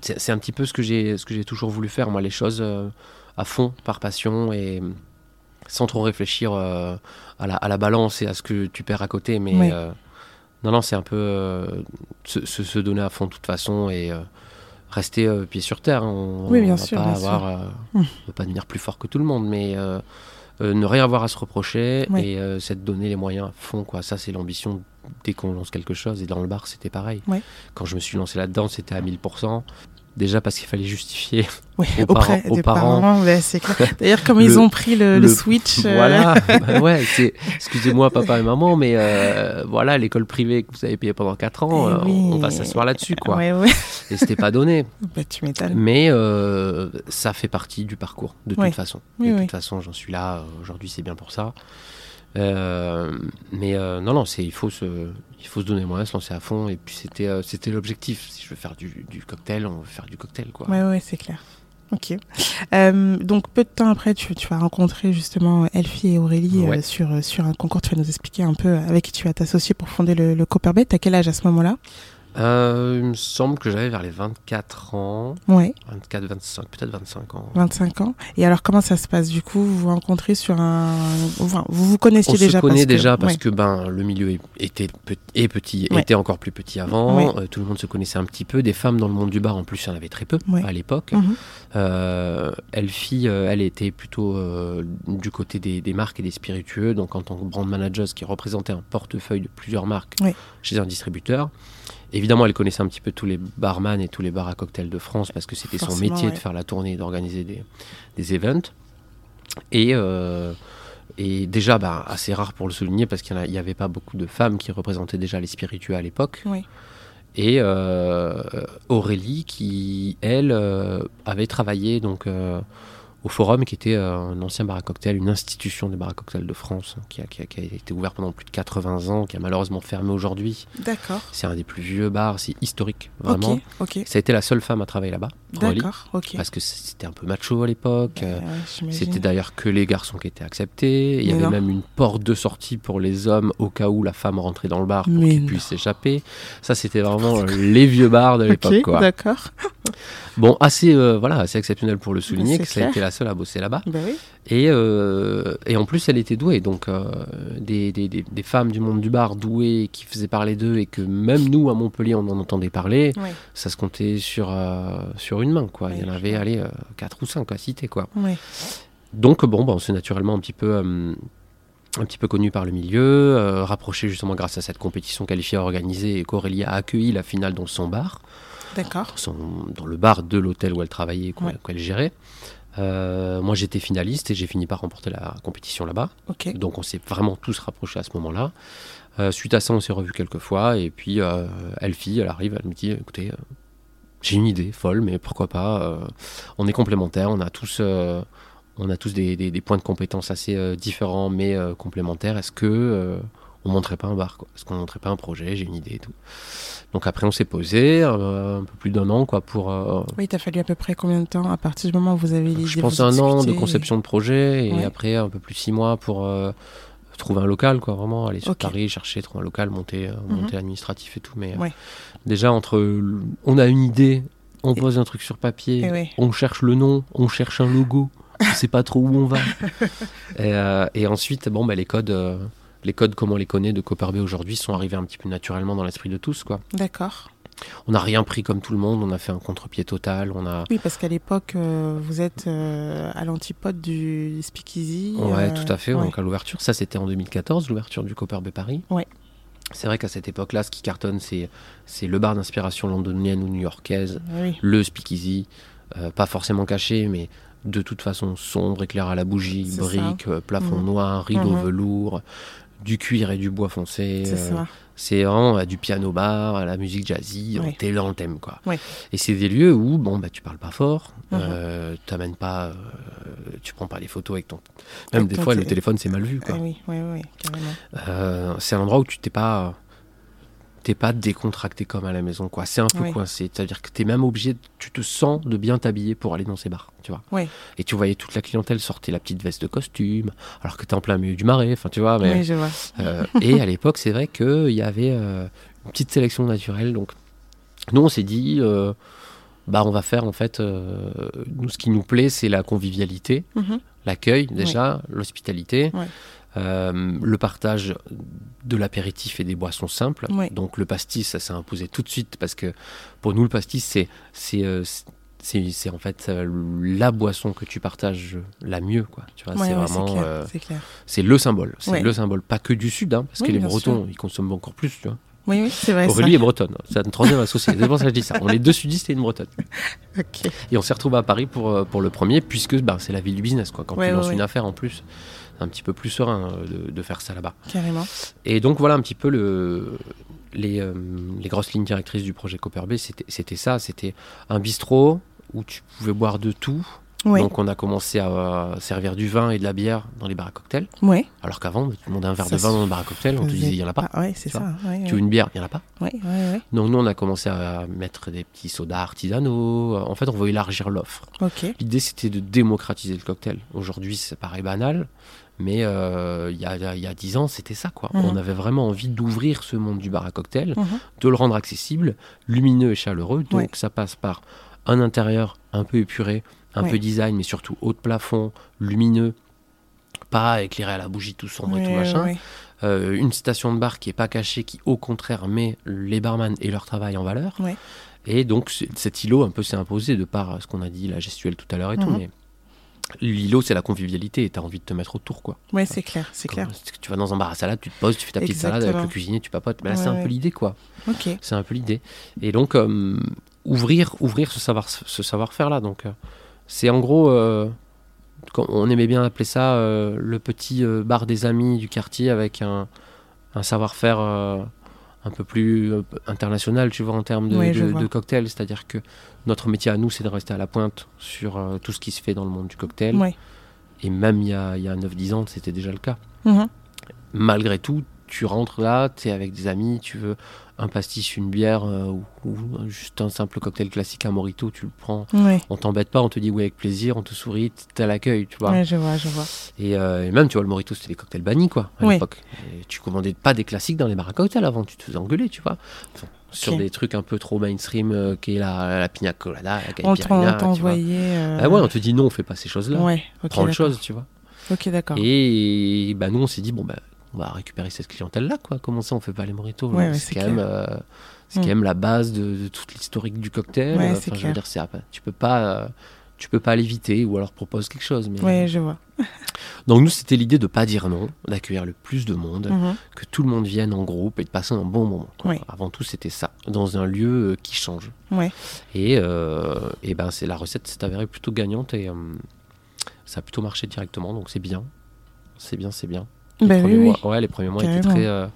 c'est un petit peu ce que j'ai ce que j'ai toujours voulu faire, moi, les choses euh, à fond, par passion et sans trop réfléchir à, la, à la balance et à ce que tu perds à côté. Mais non, non, c'est un peu se, donner à fond de toute façon et rester euh, pied sur terre. On, Oui, bien on va sûr, pas bien avoir, sûr. euh, Hum. on pas devenir plus fort que tout le monde, mais euh, euh, ne rien avoir à se reprocher Oui. et euh, c'est de donner les moyens à fond. Quoi. Ça, c'est l'ambition dès qu'on lance quelque chose. Et dans le bar, c'était pareil. Oui. Quand je me suis lancé là-dedans, c'était à 1000%. Déjà parce qu'il fallait justifier Oui, Aux auprès parents- aux des parents. parents, ouais, c'est clair. D'ailleurs, comme Le- ils ont pris le, le le- switch. euh, Voilà, Bah ouais, excusez-moi papa et maman, mais euh, voilà l'école privée que vous avez payée pendant 4 ans, Eh euh, oui. on va s'asseoir là-dessus quoi. Ouais, ouais. Et c'était pas donné, Bah, tu m'étonnes. mais euh, ça fait partie du parcours de toute façon. De toute façon, j'en suis là aujourd'hui, c'est bien pour ça. Euh, mais euh, non, non, c'est il faut se, il faut se donner moyen, se lancer à fond. Et puis c'était, euh, c'était l'objectif. Si je veux faire du, du cocktail, on veut faire du cocktail quoi. Ouais, ouais, c'est clair. Ok. Donc, peu de temps après, tu, tu vas rencontrer justement Elfie et Aurélie Ouais. sur, sur un concours. Tu vas nous expliquer un peu avec qui tu vas t'associer pour fonder le, le Copperbet. T'as quel âge à ce moment-là? Euh, il me semble que j'avais vers les 24 ans, Ouais, 24, 25, peut-être 25 ans. 25 ans. Et alors, comment ça se passe? Du coup, vous vous rencontrez sur un. Enfin, vous vous connaissiez On déjà se connaît parce que- déjà parce ouais. que ben le milieu était pe- est petit, Ouais. était encore plus petit avant. Ouais. Euh, tout le monde se connaissait un petit peu. Des femmes dans le monde du bar en plus, il y en avait très peu à l'époque. Euh, Elfie, euh, elle était plutôt du côté des, des marques et des spiritueux, donc en tant que brand manager, ce qui représentait un portefeuille de plusieurs marques chez un distributeur. Évidemment, elle connaissait un petit peu tous les barman et tous les bars à cocktails de France parce que c'était son métier ouais. de faire la tournée et d'organiser des, des events. Et, euh, et déjà, bah, assez rare pour le souligner parce qu'il n'y avait pas beaucoup de femmes qui représentaient déjà les spiritueux à l'époque. Oui. Et euh, Aurélie, qui, elle, euh, avait travaillé donc, au Forum, qui était euh, un ancien bar à cocktail, une institution des bars à cocktail de France, hein, qui a, qui a- qui a été ouvert pendant plus de 80 ans, qui a malheureusement fermé aujourd'hui. D'accord. C'est un des plus vieux bars, c'est historique, vraiment. Ok, ok. Ça a été la seule femme à travailler là-bas, D'accord, ok. parce que c'était un peu macho à l'époque. Bah, euh, ouais, c'était d'ailleurs que les garçons qui étaient acceptés. Il y Mais avait non. même une porte de sortie pour les hommes au cas où la femme rentrait dans le bar pour qu'ils puissent s'échapper. Ça, c'était vraiment les vieux bars de l'époque. Ok, quoi. d'accord. Bon, assez, euh, voilà, assez exceptionnel pour le souligner c'est que ça a été la seule à bosser là-bas. Bah oui. Et, euh, et en plus, elle était douée. Donc, euh, des, des- des- des femmes du monde du bar douées qui faisaient parler d'eux et que même nous, à Montpellier, on en entendait parler, ça se comptait sur, sur une main. Quoi. Il y en avait, allez, euh, quatre ou cinq à citer. Quoi. Donc bon, bah, on s'est naturellement un petit peu, un petit peu connu par le milieu, euh, rapproché justement grâce à cette compétition qualifiée organisée et qu'Aurélie a accueilli la finale dans son bar, D'accord. dans, le bar de l'hôtel où elle travaillait et qu'elle Ouais. gérait. Euh, moi j'étais finaliste et j'ai fini par remporter la compétition là-bas. Donc on s'est vraiment tous rapprochés à ce moment-là. Euh, suite à ça, on s'est revus quelques fois et puis euh, Elfie, elle arrive, elle me dit écoutez, euh, j'ai une idée folle, mais pourquoi pas On est complémentaires, on a tous, on a tous des, des- des points de compétences assez différents mais complémentaires. Est-ce que on monterait pas un bar quoi Est-ce qu'on monterait pas un projet J'ai une idée et tout. Donc après, on s'est posé euh, un peu plus d'un an quoi pour. euh, Oui, t'as fallu à peu près combien de temps à partir du moment où vous avez l'idée je pense un an de conception de projet et Ouais. après un peu plus six mois pour euh, trouver un local, quoi, vraiment aller sur. Paris, chercher, trouver un local, monter, Mhm. monter l'administratif et tout. Mais Ouais. déjà, entre on a une idée, on Et- pose un truc sur papier, ouais. on cherche le nom, on cherche un logo, on sait pas trop où on va. et, et ensuite, bon, bah, les codes. Les codes comme on les connaît de Copperbay aujourd'hui sont arrivés un petit peu naturellement dans l'esprit de tous. Quoi. D'accord. On n'a rien pris comme tout le monde, on a fait un contre-pied total, on a, Oui, parce qu'à l'époque, euh, vous êtes euh, à l'antipode du speakeasy. Ouais, euh, tout à fait. ouais. Donc à l'ouverture, ça c'était en 2014, l'ouverture du Copper Bay Paris. Ouais. C'est vrai qu'à cette époque-là, ce qui cartonne, c'est c'est le bar d'inspiration londonienne ou new-yorkaise, Oui. le speakeasy, euh, pas forcément caché, mais de toute façon sombre, éclair à la bougie, briques, euh, plafond Mhm. noir, rideau Mhm. velours, du cuir et du bois foncé. C'est euh, vraiment euh, du piano bar, à la musique jazzy, Ouais. t'es dans le thème quoi. Ouais. Et c'est des lieux où bon bah tu parles pas fort, Mhm. euh, t'amènes pas, euh, tu prends pas les photos avec ton, même Avec des ton fois le té- téléphone c'est mal vu Ah quoi. oui, oui, oui. Euh, c'est un endroit où tu t'es pas, t'es pas décontracté comme à la maison quoi. C'est un peu Oui. coincé, c'est-à-dire que t'es même obligé, de- tu te sens de bien t'habiller pour aller dans ces bars, tu vois. Ouais. Et tu voyais toute la clientèle sortir la petite veste de costume, alors que t'es en plein milieu du marais, enfin tu vois. Mais Oui, je vois. euh, et à l'époque, c'est vrai qu'il y avait euh, une petite sélection naturelle. Donc, nous, on s'est dit, euh, bah, on va faire en fait, nous, ce qui nous plaît, c'est la convivialité, Mhm. l'accueil déjà, l'hospitalité. Euh, le partage de l'apéritif et des boissons simples. Donc le pastis, ça s'est imposé tout de suite parce que pour nous, le pastis, c'est c'est euh, en fait euh, la boisson que tu partages la mieux quoi tu vois Ouais, c'est ouais, vraiment euh, c'est le symbole c'est Ouais. le symbole pas que du sud hein, parce Oui, que les bretons sûr. ils consomment encore plus tu vois Oui, oui, c'est vrai. Aurélie est bretonne c'est une troisième associée c'est pour ça que je dis ça on est deux sudistes et une bretonne ça. Et on s'est retrouvé à Paris pour, pour le premier puisque bah, c'est la ville du business quoi quand tu lances une affaire en plus un petit peu plus serein euh, de, de faire ça là-bas Carrément. et donc voilà un petit peu le, les, euh, les grosses lignes directrices du projet Copper Bay, c'était ça, c'était un bistrot où tu pouvais boire de tout. Donc on a commencé à euh, servir du vin et de la bière dans les bars à cocktails, Ouais. alors qu'avant tu demandais un verre Ça de vin dans le bar à cocktail, on te disait il y en a pas. Ah, ouais, c'est Tu ça. Ouais, Tu veux une bière, il y en a pas. Ouais. Donc nous on a commencé à mettre des petits sodas artisanaux. En fait on veut élargir l'offre. Ok. L'idée c'était de démocratiser le cocktail. Aujourd'hui ça paraît banal, mais euh, il y, a, y a- il y a 10 ans c'était ça quoi. Mhm. On avait vraiment envie d'ouvrir ce monde du bar à cocktail, Mhm. de le rendre accessible, lumineux et chaleureux. Donc Ouais. ça passe par un intérieur un peu épuré, un Ouais. peu design, mais surtout haut de plafond, lumineux, pas éclairé à la bougie tout sombre et tout machin. Euh, une station de bar qui est pas cachée, qui au contraire met les barman et leur travail en valeur. Et donc cet îlot un peu s'est imposé de par ce qu'on a dit, la gestuelle tout à l'heure et tout. Mhm. Mais l'îlot c'est la convivialité et t'as envie de te mettre autour quoi. Ouais, c'est clair, c'est clair. Tu vas dans un bar à salade, tu te poses, tu fais ta petite salade avec le cuisinier, tu papotes. Mais là Ouais, c'est un ouais. peu l'idée quoi. Ok. C'est un peu l'idée. Et donc, euh, ouvrir, ouvrir ce savoir, ce savoir-faire là. Donc, euh, c'est en gros, euh, quand- on aimait bien appeler ça le petit bar des amis du quartier avec un, un savoir-faire un peu plus euh, international, tu vois, en termes de, de cocktail. C'est-à-dire que notre métier à nous, c'est de rester à la pointe sur euh, tout ce qui se fait dans le monde du cocktail. Et même il y a, y a 9-10 ans, c'était déjà le cas Mhm. malgré tout, tu rentres là, tu es avec des amis, tu veux un pastis, une bière euh, ou, ou juste un simple cocktail classique, un morito, tu le prends. Ouais. On t'embête pas, on te dit oui avec plaisir, on te sourit, t'es à l'accueil, tu vois. Ouais, je vois, je vois. Et, euh, et même, tu vois, le morito, c'était des cocktails bannis, quoi, à Ouais. l'époque. Tu commandais pas des classiques dans les bars à cocktails avant, tu te faisais engueuler, tu vois. Enfin, Sur des trucs un peu trop mainstream, euh, qui est la, la pina colada, la caipirinha, on tu vois. t'envoyait. euh, Ah ouais, on te dit non, on fait pas ces choses-là. Ouais, ok. Prends autre chose, tu vois. Ok, d'accord. Et bah, nous, on s'est dit, bon, bah, on va récupérer cette clientèle-là, quoi. Comment ça, on fait pas les moritos Ouais, ouais, C'est quand, même, euh, c'est Mm. quand même la base de, de toute l'historique du cocktail. Ouais, Euh, enfin, je veux dire, tu peux pas, euh, tu peux pas l'éviter ou alors propose quelque chose. Mais... Ouais, je vois. Donc nous, c'était l'idée de pas dire non, d'accueillir le plus de monde, Mhm. que tout le monde vienne en groupe et de passer un bon moment. quoi. Avant tout, c'était ça, dans un lieu euh, qui change. Et, euh, et ben, c'est la recette s'est avérée plutôt gagnante et euh, ça a plutôt marché directement, donc c'est bien. C'est bien, c'est bien. Les Bah premiers oui, oui. mois, ouais, les premiers mois étaient Carrément. très, euh,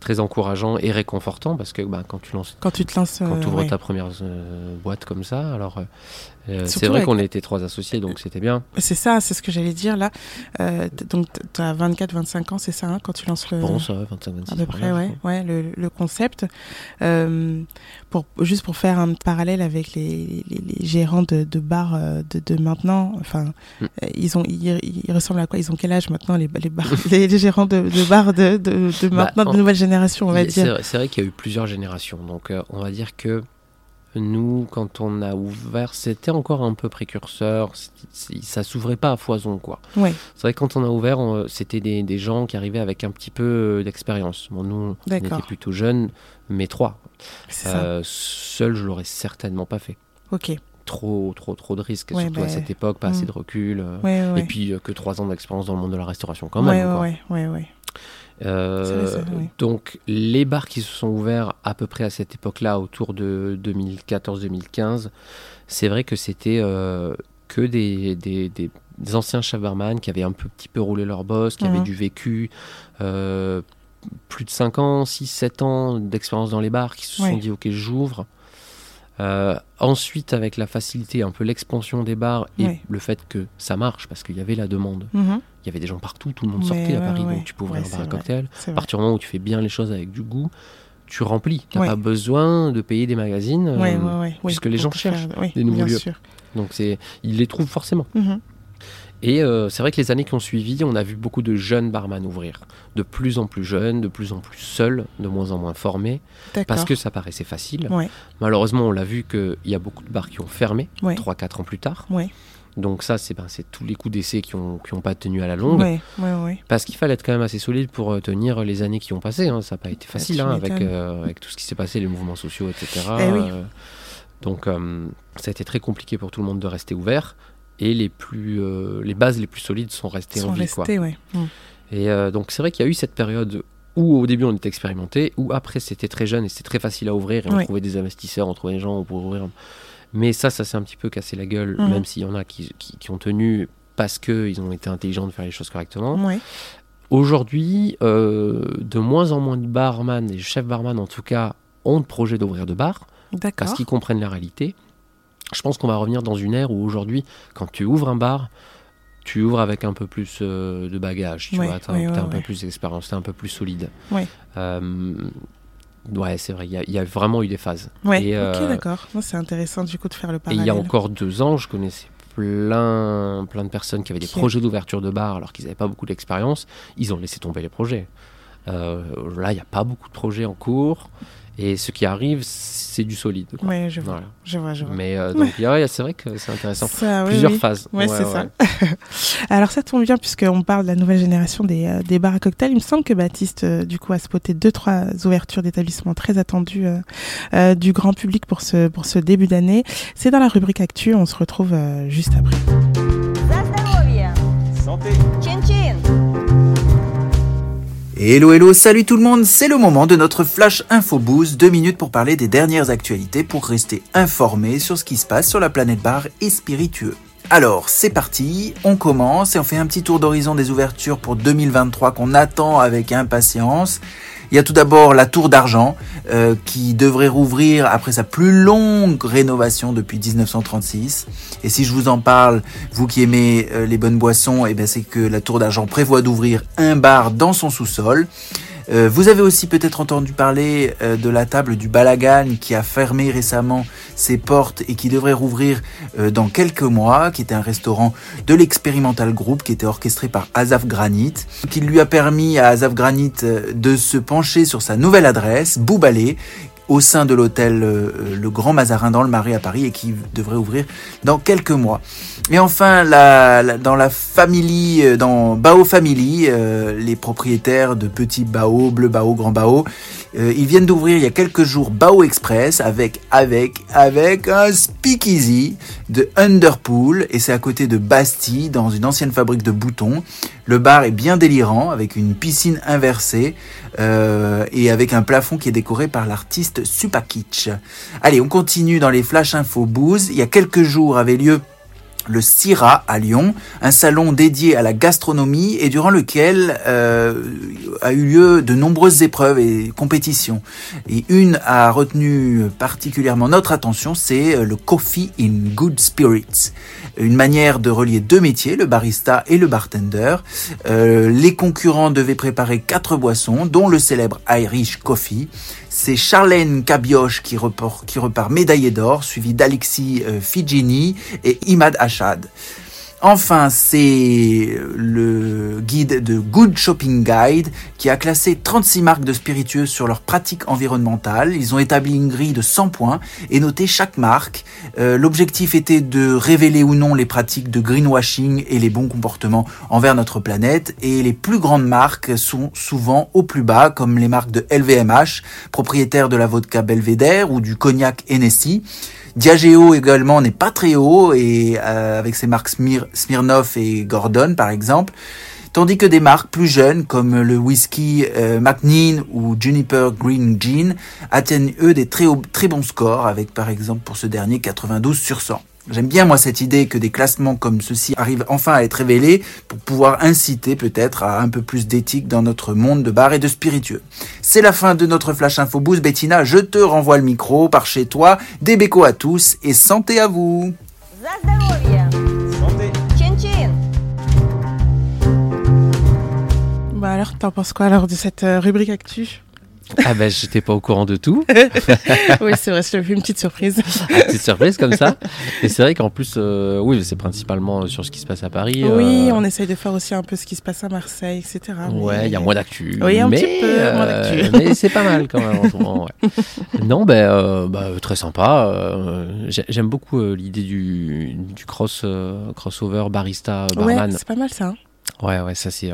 très encourageants et réconfortants parce que bah, quand tu lances, Quand tu te lances. quand euh, ouvres ouais. ta première euh, boîte comme ça, alors euh, euh, c'est vrai avec- qu'on était trois associés, donc c'était bien. C'est ça, c'est ce que j'allais dire là. Euh, donc, tu as 24-25 ans, c'est ça, hein, quand tu lances le. Bon, ça, 25, 26 à peu près, ouais, ouais le, le concept. Euh, pour, juste pour faire un parallèle avec les, les, les gérants de, de bars euh, de, de maintenant, enfin, Mm. euh, ils, ont, ils, ils ressemblent à quoi? Ils ont quel âge maintenant, les, les, bars, les, les gérants de, de bars de, de, de Bah, maintenant, en- de nouvelle génération, on va Il- C'est dire vrai, c'est vrai qu'il y a eu plusieurs générations. Donc, euh, on va dire que nous, quand on a ouvert, c'était encore un peu précurseur. Ça s'ouvrait pas à foison, quoi. Ouais, C'est vrai que quand on a ouvert, c'était des, des gens qui arrivaient avec un petit peu euh, d'expérience. Bon, nous, on était plutôt jeunes, mais trois. Euh, seul, je l'aurais certainement pas fait. Ok. Trop, trop, trop de risques, Ouais, surtout à bah, cette époque, pas assez de recul. euh, Ouais, ouais. Et puis euh, que trois ans d'expérience dans le monde de la restauration, quand même. quoi. ouais, ouais, ouais, ouais. Euh, oui. Donc les bars qui se sont ouverts à peu près à cette époque-là, autour de 2014-2015, c'est vrai que c'était euh, que des, des, des- des anciens chabarman qui avaient un peu, petit peu roulé leur boss, qui avaient Mhm. du vécu, euh, plus de 5 ans, 6, 7 ans d'expérience dans les bars, qui se sont dit ok j'ouvre. Euh, ensuite, avec la facilité, un peu l'expansion des bars et le fait que ça marche, parce qu'il y avait la demande. Mhm. Y avait des gens partout, tout le monde Ouais, sortait à Paris, ouais. donc tu peux ouvrir Ouais, un bar à cocktail. À partir du moment où tu fais bien les choses avec du goût, tu remplis. Tu n'as pas besoin de payer des magazines, euh, puisque les gens faire- cherchent des nouveaux lieux. sûr. donc c'est, ils les trouvent forcément. Mhm. Et euh, c'est vrai que les années qui ont suivi, on a vu beaucoup de jeunes barman ouvrir. De plus en plus jeunes, de plus en plus seuls, de moins en moins formés, parce que ça paraissait facile. Ouais. Malheureusement, on l'a vu qu'il y a beaucoup de bars qui ont fermé, Ouais. 3-4 ans plus tard. Ouais. Donc ça, c'est ben, c'est tous les coups d'essai qui n'ont qui ont pas tenu à la longue. Ouais, ouais, ouais. Parce qu'il fallait être quand même assez solide pour euh, tenir les années qui ont passé. hein. Ça n'a pas été facile tu hein, avec, euh, avec tout ce qui s'est passé, les mouvements sociaux, etc. Eh oui. Euh, donc euh, ça a été très compliqué pour tout le monde de rester ouvert. Et les, plus, les bases les plus solides sont restées en vie. quoi. Mm. Et donc c'est vrai qu'il y a eu cette période où au début on était expérimenté, où après c'était très jeune et c'était très facile à ouvrir et on trouvait des investisseurs, on trouvait des gens pour ouvrir. Mais ça, ça s'est un petit peu cassé la gueule, Mhm. même s'il y en a qui, qui, qui ont tenu parce qu'ils ont été intelligents de faire les choses correctement. Ouais. Aujourd'hui, euh, de moins en moins de barman, et chefs barman en tout cas, ont le projet d'ouvrir de bar parce qu'ils comprennent la réalité. Je pense qu'on va revenir dans une ère où aujourd'hui, quand tu ouvres un bar, tu ouvres avec un peu plus euh, de bagage, tu Ouais, vois, ouais, t'as ouais, un peu plus d'expérience, t'es un peu plus solide. Euh, ouais, c'est vrai, il y, a- il y a vraiment eu des phases. Ouais, Et, ok, euh, d'accord. C'est intéressant du coup de faire le Et parallèle. il y a encore deux ans, je connaissais plein, plein de personnes qui avaient des projets d'ouverture de bar alors qu'ils n'avaient pas beaucoup d'expérience. Ils ont laissé tomber les projets. Euh, là, il n'y a pas beaucoup de projets en cours. Et ce qui arrive, c'est du solide. quoi. Ouais, je vois, Voilà. je vois, je vois. Mais euh, donc, ouais, c'est vrai que c'est intéressant. Ça, Plusieurs oui. phases. Ouais, c'est ça. Alors ça tombe bien puisqu'on parle de la nouvelle génération des, euh, des bars à cocktails. Il me semble que Baptiste, euh, du coup, a spoté deux, trois ouvertures d'établissements très attendues euh, du grand public pour ce, pour ce début d'année. C'est dans la rubrique Actu. On se retrouve juste après. Hello hello, salut tout le monde, c'est le moment de notre flash info boost, deux minutes pour parler des dernières actualités pour rester informé sur ce qui se passe sur la planète bar et spiritueux. Alors, c'est parti, on commence et on fait un petit tour d'horizon des ouvertures pour 2023 qu'on attend avec impatience. Il y a tout d'abord la Tour d'Argent euh, qui devrait rouvrir après sa plus longue rénovation depuis 1936. Et si je vous en parle, vous qui aimez euh, les bonnes boissons, eh ben c'est que la Tour d'Argent prévoit d'ouvrir un bar dans son sous-sol. Euh, vous avez aussi peut-être entendu parler euh, de la table du Balagan qui a fermé récemment ses portes et qui devrait rouvrir euh, dans quelques mois, qui était un restaurant de l'Experimental Group qui était orchestré par Azaf Granit, qui lui a permis à Azaf Granit de se pencher sur sa nouvelle adresse, Boubalé, au sein de l'hôtel euh, Le Grand Mazarin dans le Marais à Paris et qui devrait ouvrir dans quelques mois. Et enfin, la, dans la family, euh, dans Bao Family, euh, les propriétaires de petits Bao, Bleu Bao, Grand Bao, euh, ils viennent d'ouvrir il y a quelques jours Bao Express avec, avec, avec un speakeasy de Underpool et c'est à côté de Bastille dans une ancienne fabrique de boutons. Le bar est bien délirant avec une piscine inversée euh, et avec un plafond qui est décoré par l'artiste Supakitch. Allez, on continue dans les flash info booze. Il y a quelques jours avait lieu le CIRA à Lyon, un salon dédié à la gastronomie et durant lequel euh, a eu lieu de nombreuses épreuves et compétitions. Et une a retenu particulièrement notre attention, c'est euh, le Coffee in Good Spirits, une manière de relier deux métiers, le barista et le bartender. Euh, les concurrents devaient préparer quatre boissons, dont le célèbre Irish Coffee. C'est Charlène Cabioche qui, repart, médaillée d'or, suivi d'Alexis euh, Figini et Imad Achad. Enfin, c'est le guide de Good Shopping Guide qui a classé 36 marques de spiritueux sur leurs pratiques environnementales. Ils ont établi une grille de 100 points et noté chaque marque. Euh, L'objectif était de révéler ou non les pratiques de greenwashing et les bons comportements envers notre planète. Et les plus grandes marques sont souvent au plus bas, comme les marques de LVMH, propriétaire de la vodka Belvedere ou du cognac Hennessy. Diageo également n'est pas très haut et euh, avec ses marques Smir Smirnoff et Gordon par exemple. Tandis que des marques plus jeunes comme le whisky euh, McNean ou Juniper Green Gin atteignent eux des très, très bons scores avec par exemple pour ce dernier 92 sur 100. J'aime bien moi cette idée que des classements comme ceux-ci arrivent enfin à être révélés pour pouvoir inciter peut-être à un peu plus d'éthique dans notre monde de bar et de spiritueux. C'est la fin de notre Flash Info Boost. Bettina, je te renvoie le micro par chez toi. Des bécos à tous et santé à vous Santé. Bah alors, t'en penses quoi alors de cette euh, rubrique Actu? Ah ben, j'étais pas au courant de tout. oui, c'est vrai, je fait une petite surprise. une petite surprise comme ça. Et c'est vrai qu'en plus, euh, oui, c'est principalement sur ce qui se passe à Paris. Oui, euh, on essaye de faire aussi un peu ce qui se passe à Marseille, etc. Ouais, il y a moins d'actu. Oui, un mais, petit peu moins d'actu. euh, mais c'est pas mal quand même en ce moment, ouais. Non, ben, bah, très sympa. j'ai- J'aime beaucoup l'idée du, du cross, crossover barista Ouais, barman. c'est pas mal ça. hein. Ouais, ouais, ça c'est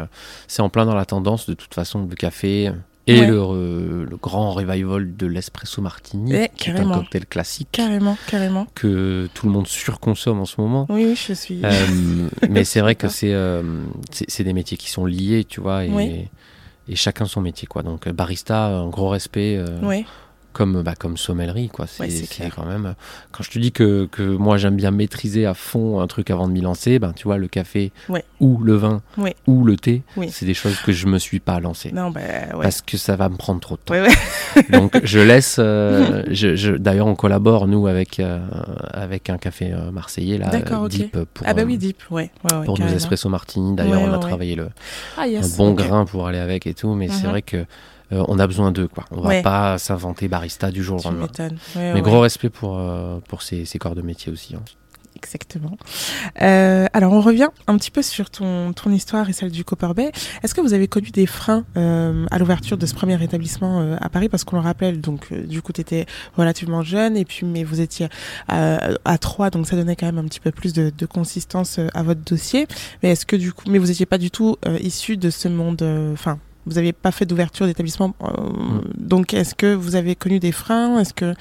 c'est en plein dans la tendance de toute façon le café et Ouais. le, le grand revival de l'espresso martini, qui est un cocktail classique Carrément, carrément. que tout le monde surconsomme en ce moment. Oui, oui, je suis. Euh, mais c'est vrai que c'est euh, c'est des métiers qui sont liés, tu vois, et, Oui. et chacun son métier, quoi. Donc euh, barista, un gros respect, euh, Oui, comme bah, comme sommellerie, quoi. C'est Ouais, quand même. euh, Quand je te dis que, que moi j'aime bien maîtriser à fond un truc avant de m'y lancer, ben tu vois le café Ouais. ou le vin Ouais. ou le thé, c'est des choses que je me suis pas lancé. non, bah. Parce que ça va me prendre trop de temps. Donc je laisse. euh, je, je- D'ailleurs, on collabore nous avec euh, avec un café marseillais là. Deep pour, Ah bah oui, Deep, ouais. ouais, ouais pour nos espresso martini. D'ailleurs, on a travaillé le, Ah, yes. un bon grain pour aller avec et tout, mais c'est Mhm. vrai que on a besoin d'eux quoi. On va Ouais. pas s'inventer barista du jour au lendemain. Ouais, Mais gros respect pour euh, pour ces, ces corps de métier aussi. hein. Exactement. Euh, alors, on revient un petit peu sur ton, ton histoire et celle du Copper Bay. Est-ce que vous avez connu des freins euh, à l'ouverture de ce premier établissement euh, à Paris? Parce qu'on le rappelle, donc, euh, du coup, tu étais relativement jeune, et puis, mais vous étiez euh, à trois, donc ça donnait quand même un petit peu plus de, de consistance euh, à votre dossier. Mais est-ce que, du coup, mais vous n'étiez pas du tout euh, issu de ce monde, euh, enfin, vous n'avez pas fait d'ouverture d'établissement. euh, Donc, est-ce que vous avez connu des freins? Est-ce qu'il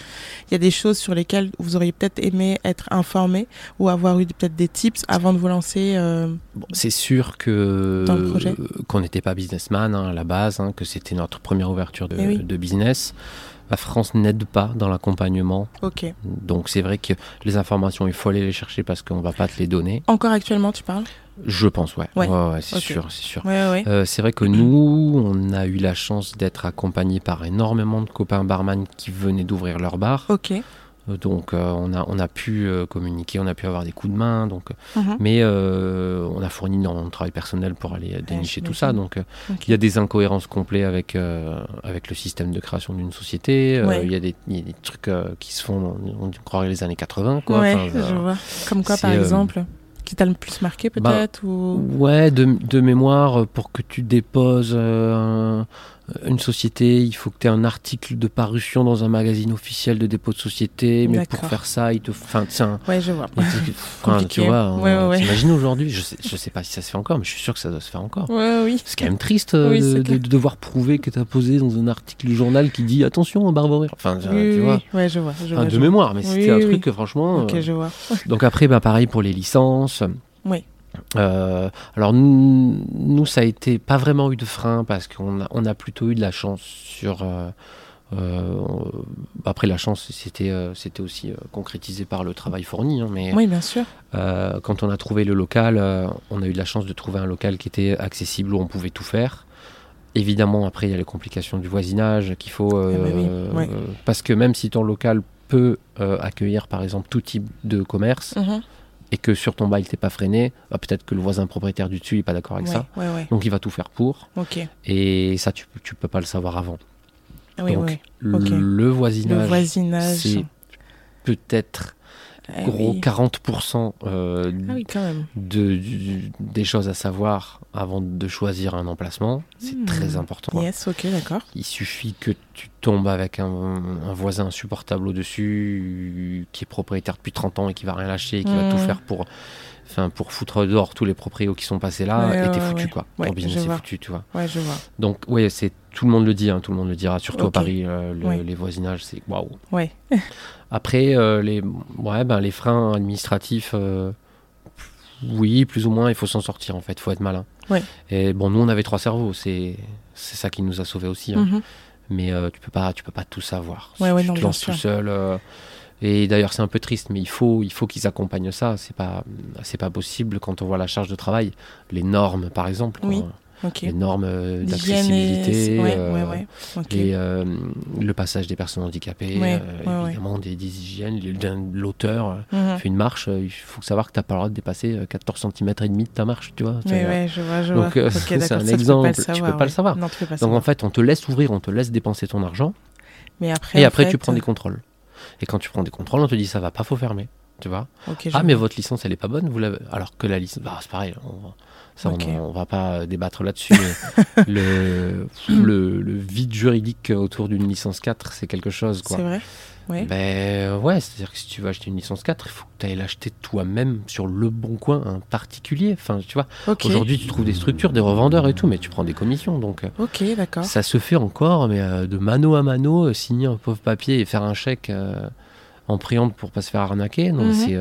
y a des choses sur lesquelles vous auriez peut-être aimé être informé ou avoir eu peut-être des tips avant de vous lancer euh, Bon, c'est sûr que qu'on n'était pas businessman hein, à la base, hein, que c'était notre première ouverture de, Eh oui. de business. La France n'aide pas dans l'accompagnement, Ok. donc c'est vrai que les informations, il faut aller les chercher parce qu'on va pas te les donner. Encore actuellement, tu parles? Je pense, ouais. Ouais. Ouais, ouais, c'est sûr, c'est sûr. Euh, c'est vrai que nous, on a eu la chance d'être accompagnés par énormément de copains barman qui venaient d'ouvrir leur bar. Ok. Donc euh, on, a, on a pu euh, communiquer, on a pu avoir des coups de main. Donc, euh, Mhm. Mais euh, on a fourni de travail personnel pour aller dénicher tout ça. Donc il y a des incohérences complètes avec, avec le système de création d'une société. Ouais. il, y a des, il y a des trucs qui se font, on, on croirait les années 80. Quoi. ouais, Enfin, je vois. Comme quoi, par exemple Qui t'a le plus marqué, bah, peut-être ou... Ouais, de, de mémoire, pour que tu déposes euh, une société, il faut que tu aies un article de parution dans un magazine officiel de dépôt de société. Mais pour faire ça, il te. Enfin, un- Ouais, je vois. enfin, tu vois, Ouais, ouais, ouais. t'imagines aujourd'hui, je sais, je sais pas si ça se fait encore, mais je suis sûr que ça doit se faire encore. Oui. C'est quand même triste euh, Oui, de, devoir prouver que tu as posé dans un article du journal qui dit attention, un barbe Enfin, Oui, tu oui, vois. oui. Ouais, je vois. Je Enfin, vois de je vois. mémoire, mais c'était un truc que franchement. Ok, euh, je vois. donc après, bah, pareil pour les licences. Euh, alors nous, nous, ça a été pas vraiment eu de frein parce qu'on a, on a plutôt eu de la chance sur. euh, euh, après la chance, c'était c'était aussi concrétisé par le travail fourni, hein, mais Oui, bien sûr. quand on a trouvé le local, on a eu de la chance de trouver un local qui était accessible où on pouvait tout faire. Évidemment, après, il y a les complications du voisinage qu'il faut. ben oui, ouais. parce que même si ton local peut accueillir, par exemple, tout type de commerce Mhm. Et que sur ton bail, t'es pas freiné, bah, peut-être que le voisin propriétaire du dessus n'est pas d'accord avec Ouais, ça. ouais, ouais. Donc, il va tout faire pour. Et ça, tu, tu peux pas le savoir avant. Oui, Donc, oui. le voisinage, Le voisinage. c'est peut-être Eh gros oui. 40% euh, Ah oui, de, du- des choses à savoir avant de choisir un emplacement. C'est Hmm. très important. Yes, ok, d'accord. Il suffit que tu tombes avec un, un voisin insupportable au-dessus, qui est propriétaire depuis 30 ans et qui va rien lâcher, et qui va Hmm. tout faire pour, enfin, pour foutre dehors tous les proprios qui sont passés là, Ouais, et t'es ouais, foutu ouais. quoi. Ouais, Ton business est foutu, tu vois. Ouais, je vois. Donc, oui, c'est tout le monde le dit, hein, tout le monde le dira, surtout à. Paris, euh, le- Ouais. les voisinages, c'est waouh. Ouais. Après, euh, les, ouais, ben, les freins administratifs, euh, oui, plus ou moins, il faut s'en sortir en fait, il faut être malin. Ouais. Et bon, nous, on avait trois cerveaux, c'est ça qui nous a sauvés aussi. hein. Mhm. Mais euh, tu peux pas, tu peux pas tout savoir. Ouais, Si ouais, tu non, te lances tout seul. euh, et d'ailleurs, c'est un peu triste, mais il faut, il faut qu'ils accompagnent ça. C'est pas, c'est pas possible quand on voit la charge de travail, les normes, par exemple. quoi. Les normes euh, d'accessibilité, ouais, euh, ouais, euh, le passage des personnes handicapées, évidemment des, des hygiènes, l'auteur Mhm. fait une marche, il faut savoir que tu n'as pas le droit de dépasser euh, 14 cm et demi de ta marche, tu vois. Je vois, je donc, c'est un exemple, tu le peux pas le savoir. Donc en fait, on te laisse ouvrir, on te laisse dépenser ton argent, Mais après, et après fait, tu prends des contrôles. Et quand tu prends des contrôles, on te dit ça va pas, faut fermer. Tu vois Ah, mais vois. votre licence, elle est pas bonne, vous l'avez. Alors que la licence, bah, c'est pareil. On... Ça, on- on, va pas débattre là-dessus. le, le, le vide juridique autour d'une licence 4, c'est quelque chose, quoi. C'est vrai Ouais. Ben ouais, c'est-à-dire que si tu veux acheter une licence 4, il faut que tu ailles l'acheter toi-même sur le bon coin, un particulier. Enfin, tu vois, aujourd'hui, tu trouves des structures, des revendeurs et tout, mais tu prends des commissions. Donc, euh, Ok, d'accord. ça se fait encore, mais euh, de mano à mano, euh, signer un pauvre papier et faire un chèque euh, en priant pour pas se faire arnaquer. Donc, Mhm. c'est.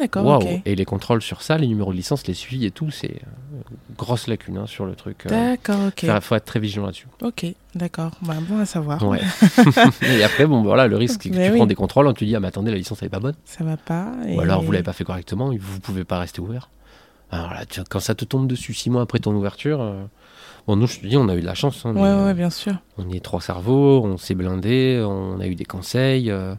Euh, D'accord. Et les contrôles sur ça, les numéros de licence, les suivis et tout, c'est euh, grosse lacune hein, sur le truc. Il D'accord, ok. faut être très vigilant là-dessus. Ok, d'accord. Bah, bon à savoir. Ouais. et après, bon, voilà, le risque, c'est que Mais tu oui. prends des contrôles, on te dit, ah, mais attendez, la licence, elle est pas bonne. Ça va pas. Ou alors, vous l'avez pas fait correctement, vous pouvez pas rester ouvert. Alors là, tu- quand ça te tombe dessus six mois après ton ouverture, euh, bon, nous, je te dis, on a eu de la chance. hein, Ouais, euh, ouais, bien sûr. on est trois cerveaux, on s'est blindé, on a eu des conseils. euh,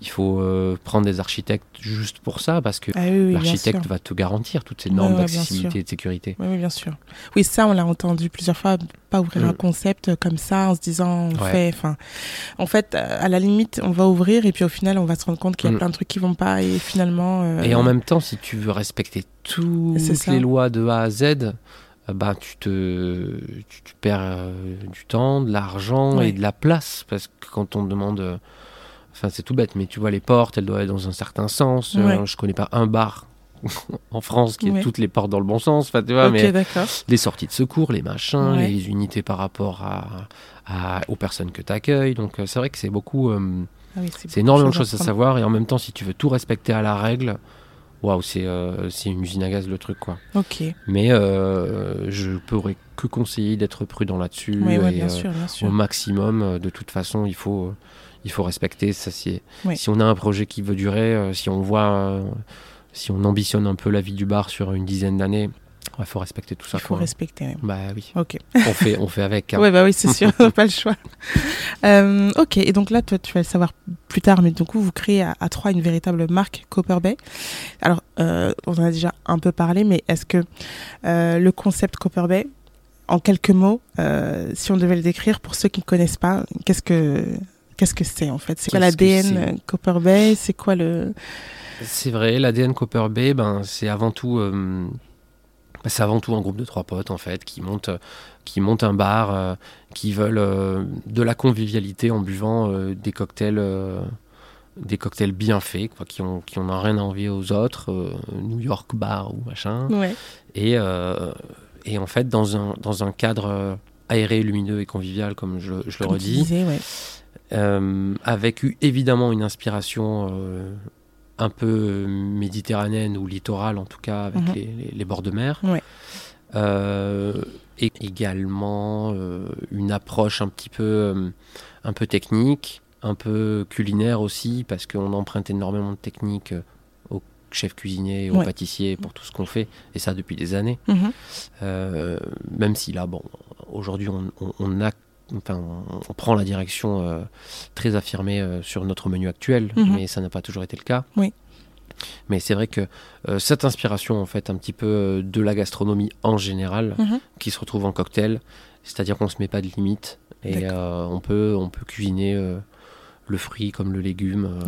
il faut euh, prendre des architectes juste pour ça, parce que Ah oui, oui, bien l'architecte va te garantir toutes ces normes d'accessibilité et de sécurité. Oui, bien sûr. Oui, ça, on l'a entendu plusieurs fois, pas ouvrir Mm. un concept comme ça en se disant, on Ouais. fait, enfin, en fait, euh, à la limite, on va ouvrir et puis au final, on va se rendre compte qu'il y a Mm. plein de trucs qui vont pas et finalement. euh, Et en même temps, si tu veux respecter toutes les lois de A à Z, euh, bah, tu, te, tu, tu perds euh, du temps, de l'argent Ouais. et de la place. Parce que quand on te demande. Euh, Enfin, c'est tout bête, mais tu vois, les portes, elles doivent être dans un certain sens. Euh, Ouais. je connais pas un bar en France qui ait Ouais. toutes les portes dans le bon sens. Enfin, tu vois, mais les sorties de secours, les machins, Ouais. les unités par rapport à, à- aux personnes que tu accueilles. Donc, euh, c'est vrai que c'est beaucoup. euh, Ah oui, c'est énormément de choses à prendre. savoir et en même temps, si tu veux tout respecter à la règle, waouh, c'est euh, une usine à gaz le truc quoi. Ok. Mais euh, je pourrais que conseiller d'être prudent là-dessus ouais, et bien euh, sûr, bien au sûr. maximum. euh, De toute façon, il faut euh, il faut respecter ça. Si on a un projet qui veut durer, euh, si on voit, euh, si on ambitionne un peu la vie du bar sur une dizaine d'années, il faut respecter tout ça. Il faut quoi. respecter. Bah oui, Ok. on fait on fait avec. hein. Ouais, bah oui, c'est sûr, pas le choix. Euh, ok, et donc là, toi, tu vas le savoir plus tard, mais du coup, vous créez à, à trois une véritable marque Copper Bay. Alors, on en a déjà un peu parlé, mais est-ce que le concept Copper Bay, en quelques mots, euh, si on devait le décrire pour ceux qui ne connaissent pas, qu'est-ce que qu'est-ce que c'est en fait? C'est quoi l'ADN euh, Copper Bay? C'est quoi le C'est vrai, l'ADN Copper Bay, ben, c'est avant tout, euh, ben, c'est avant tout un groupe de trois potes en fait qui montent, qui montent un bar, euh, qui veulent euh, de la convivialité en buvant euh, des cocktails, euh, des cocktails bien faits, quoi, qui ont, qui ont rien à envier aux autres, euh, New York bar ou machin, Ouais. et euh, et en fait dans un dans un cadre euh, aéré, lumineux et convivial comme je, je le redis. disais, ouais. Euh, avec eu évidemment une inspiration euh, un peu euh, méditerranéenne ou littorale en tout cas avec Mhm. les, les- les bords de mer. Euh, et également une approche un petit peu, un peu technique, un peu culinaire aussi parce qu'on emprunte énormément de techniques aux chefs cuisiniers, aux Ouais. pâtissiers pour tout ce qu'on fait et ça depuis des années. Mhm. Euh, même si là, bon, aujourd'hui, on, on- on a, enfin, on prend la direction euh, très affirmée euh, sur notre menu actuel, Mhm. mais ça n'a pas toujours été le cas. Oui. Mais c'est vrai que euh, cette inspiration, en fait, un petit peu de la gastronomie en général, Mhm. qui se retrouve en cocktail, c'est-à-dire qu'on se met pas de limite et on peut, on peut cuisiner. le fruit comme le légume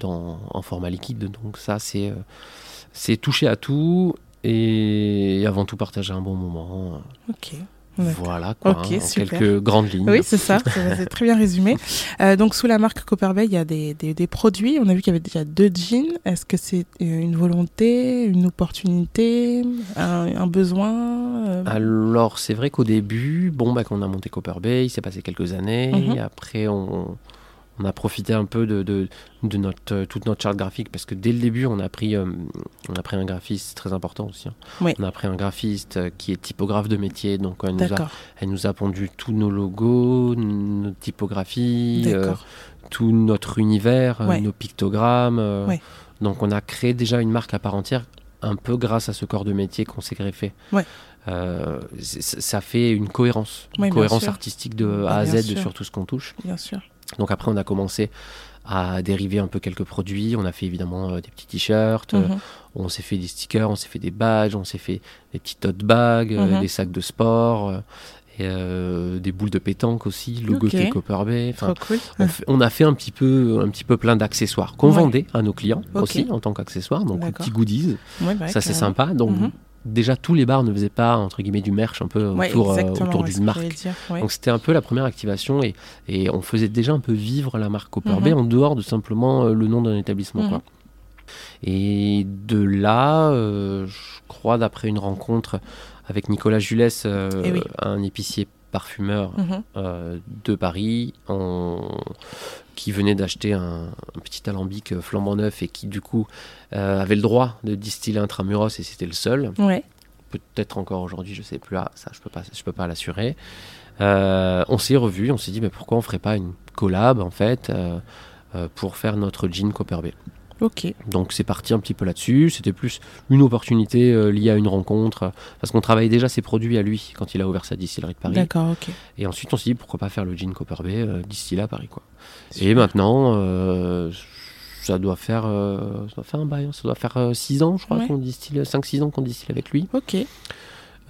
dans, en format liquide. Donc ça, c'est c'est toucher à tout et avant tout partager un bon moment. Ok. Voilà quoi, hein, en quelques grandes lignes. Oui, c'est ça, c'est très bien résumé. Euh, donc, sous la marque Copper Bay, il y a des, des, des produits. On a vu qu'il y avait déjà deux jeans. Est-ce que c'est euh, une volonté, une opportunité, un, un besoin euh, Alors c'est vrai qu'au début, bon bah qu'on a monté Copper Bay, il s'est passé quelques années. Mhm. Et après on, on a profité un peu de, de, de notre, euh, toute notre charte graphique parce que dès le début on a pris, euh, on a pris un graphiste très important aussi. hein. Oui. On a pris un graphiste euh, qui est typographe de métier, donc elle nous a, D'accord, elle nous a pondu tous nos logos, notre typographie, euh, d'accord. tout notre univers, Ouais. nos pictogrammes. Ouais. Donc on a créé déjà une marque à part entière, un peu grâce à ce corps de métier qu'on s'est greffé. Ouais. ça fait une cohérence, une cohérence sûr. artistique de Bah, A à Z sûr. sur tout ce qu'on touche. Bien sûr. Donc après, on a commencé à dériver un peu quelques produits. On a fait évidemment euh, des petits t-shirts, euh, Mhm. on s'est fait des stickers, on s'est fait des badges, on s'est fait des petites tote bags, euh, Mhm. des sacs de sport, et, des boules de pétanque aussi, logoté Ok. Copper Bay. Enfin, Trop cool. on, a fait un petit peu, un petit peu plein d'accessoires qu'on Ouais. vendait à nos clients aussi en tant qu'accessoires, donc petits goodies. Ouais, bah, ça c'est sympa. Donc Mhm. Déjà tous les bars ne faisaient pas entre guillemets du merch un peu Ouais, autour, euh, autour d'une marque. dire, ouais. Donc c'était un peu la première activation et, et on faisait déjà un peu vivre la marque Copper. Bay en dehors de simplement euh, le nom d'un établissement. Mhm. quoi. Et de là, euh, je crois d'après une rencontre avec Nicolas Julès, euh, Eh oui. un épicier parfumeur Mhm. euh, de Paris, en- qui venait d'acheter un, un petit alambic euh, flambant neuf et qui du coup euh, avait le droit de distiller intramuros et c'était le seul Ouais. peut-être encore aujourd'hui, je sais plus. Ah, ça, je peux pas, je peux pas l'assurer. Euh, on s'est revu, on s'est dit, mais pourquoi on ferait pas une collab en fait pour faire notre jean Copper Bay. Ok. Donc c'est parti un petit peu là-dessus. C'était plus une opportunité euh, liée à une rencontre, euh, parce qu'on travaillait déjà ses produits à lui quand il a ouvert sa distillerie de Paris. D'accord, ok. Et ensuite on s'est dit pourquoi pas faire le jean Copper Bay euh, distillé à Paris quoi. Et maintenant euh, ça doit faire ça doit faire un bail, hein. ça doit faire 6 ans je crois Ouais. qu'on distille 5 6 ans qu'on distille avec lui. Ok.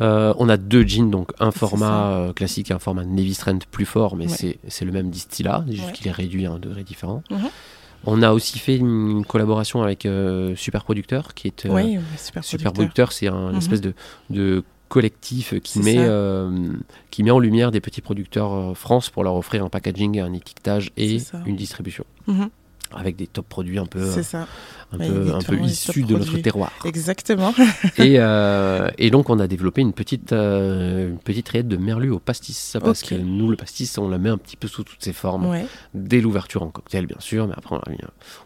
Euh, on a deux jeans, donc un format euh, classique et un format Navy Strength plus fort, mais Ouais. c'est- le même distillat, juste Ouais. qu'il est réduit à un degré différent. Mhm. On a aussi fait une collaboration avec euh, Super Producteur, qui est euh, super, Super producteur. C'est un Mhm. espèce de, de collectif qui met, euh, qui met en lumière des petits producteurs euh, France pour leur offrir un packaging, un étiquetage et une distribution. Mhm. Avec des top produits un peu, ça. un Ouais, peu, un peu issus de notre terroir. Exactement. et, euh, et donc on a développé une petite, euh, une petite rillette de merlu au pastis. Parce que nous, le pastis, on la met un petit peu sous toutes ses formes. Ouais. Dès l'ouverture en cocktail, bien sûr, mais après on l'a mis,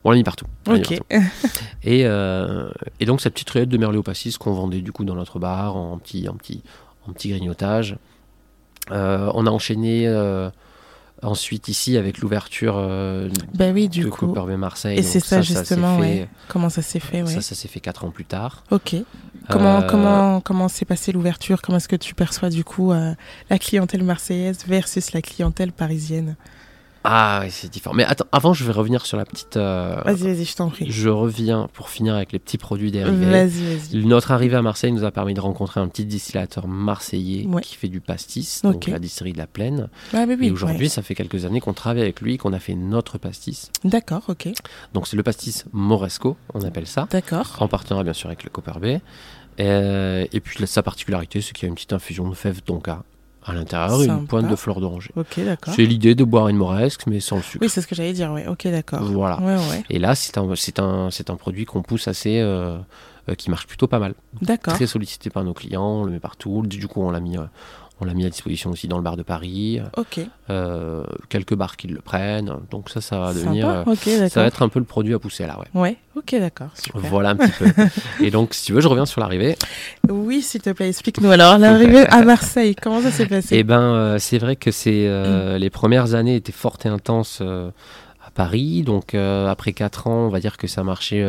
on l'a mis partout. On mis partout. Et, euh, et donc cette petite rillette de merlu au pastis qu'on vendait du coup dans notre bar en petit, en petit, en petit grignotage. Euh, on a enchaîné ensuite ici avec l'ouverture euh, Bah oui, du de coup. Marseille. Et c'est ça, s'est justement, ouais. Comment ça s'est fait, ouais. Ça, ça s'est fait 4 ans plus tard. Ok. Comment Euh, comment comment s'est passée l'ouverture? Comment est-ce que tu perçois du coup euh, la clientèle marseillaise versus la clientèle parisienne? Ah, c'est différent. Mais attends, avant, je vais revenir sur la petite. euh, Vas-y, vas-y, je t'en prie. Je reviens pour finir avec les petits produits dérivés. Vas-y, vas-y. Notre arrivée à Marseille nous a permis de rencontrer un petit distillateur marseillais Ouais. qui fait du pastis, donc Ok. la distillerie de la Plaine. Ah, oui, oui, Et aujourd'hui, ouais. ça fait quelques années qu'on travaille avec lui, qu'on a fait notre pastis. D'accord, ok. Donc c'est le pastis Moresco, on appelle ça, D'accord. en partenariat bien sûr avec le Copper Bay. Euh, et puis sa particularité, c'est qu'il y a une petite infusion de fèves tonka à l'intérieur une pointe de fleur d'oranger. Ok, d'accord. C'est l'idée de boire une moresque, mais sans le sucre. Oui, c'est ce que j'allais dire, ouais. Ok, d'accord. Voilà. Ouais, ouais. Et là, c'est un, un, un produit qu'on pousse assez, euh, euh, qui marche plutôt pas mal. D'accord. Très sollicité par nos clients, on le met partout. Du coup, on l'a mis, euh, on l'a mis à disposition aussi dans le bar de Paris. Ok. Euh, quelques bars qui le prennent. Donc ça, ça va devenir, Sympa. euh, ça va être un peu le produit à pousser là, ouais. Ouais. Ok, d'accord. Voilà un petit peu. Et donc, si tu veux, je reviens sur l'arrivée. Oui, s'il te plaît, explique-nous alors l'arrivée à Marseille. Comment ça s'est passé? Eh ben, euh, c'est vrai que c'est euh, les premières années étaient fortes et intenses à Paris. Donc, après 4 ans, on va dire que ça marchait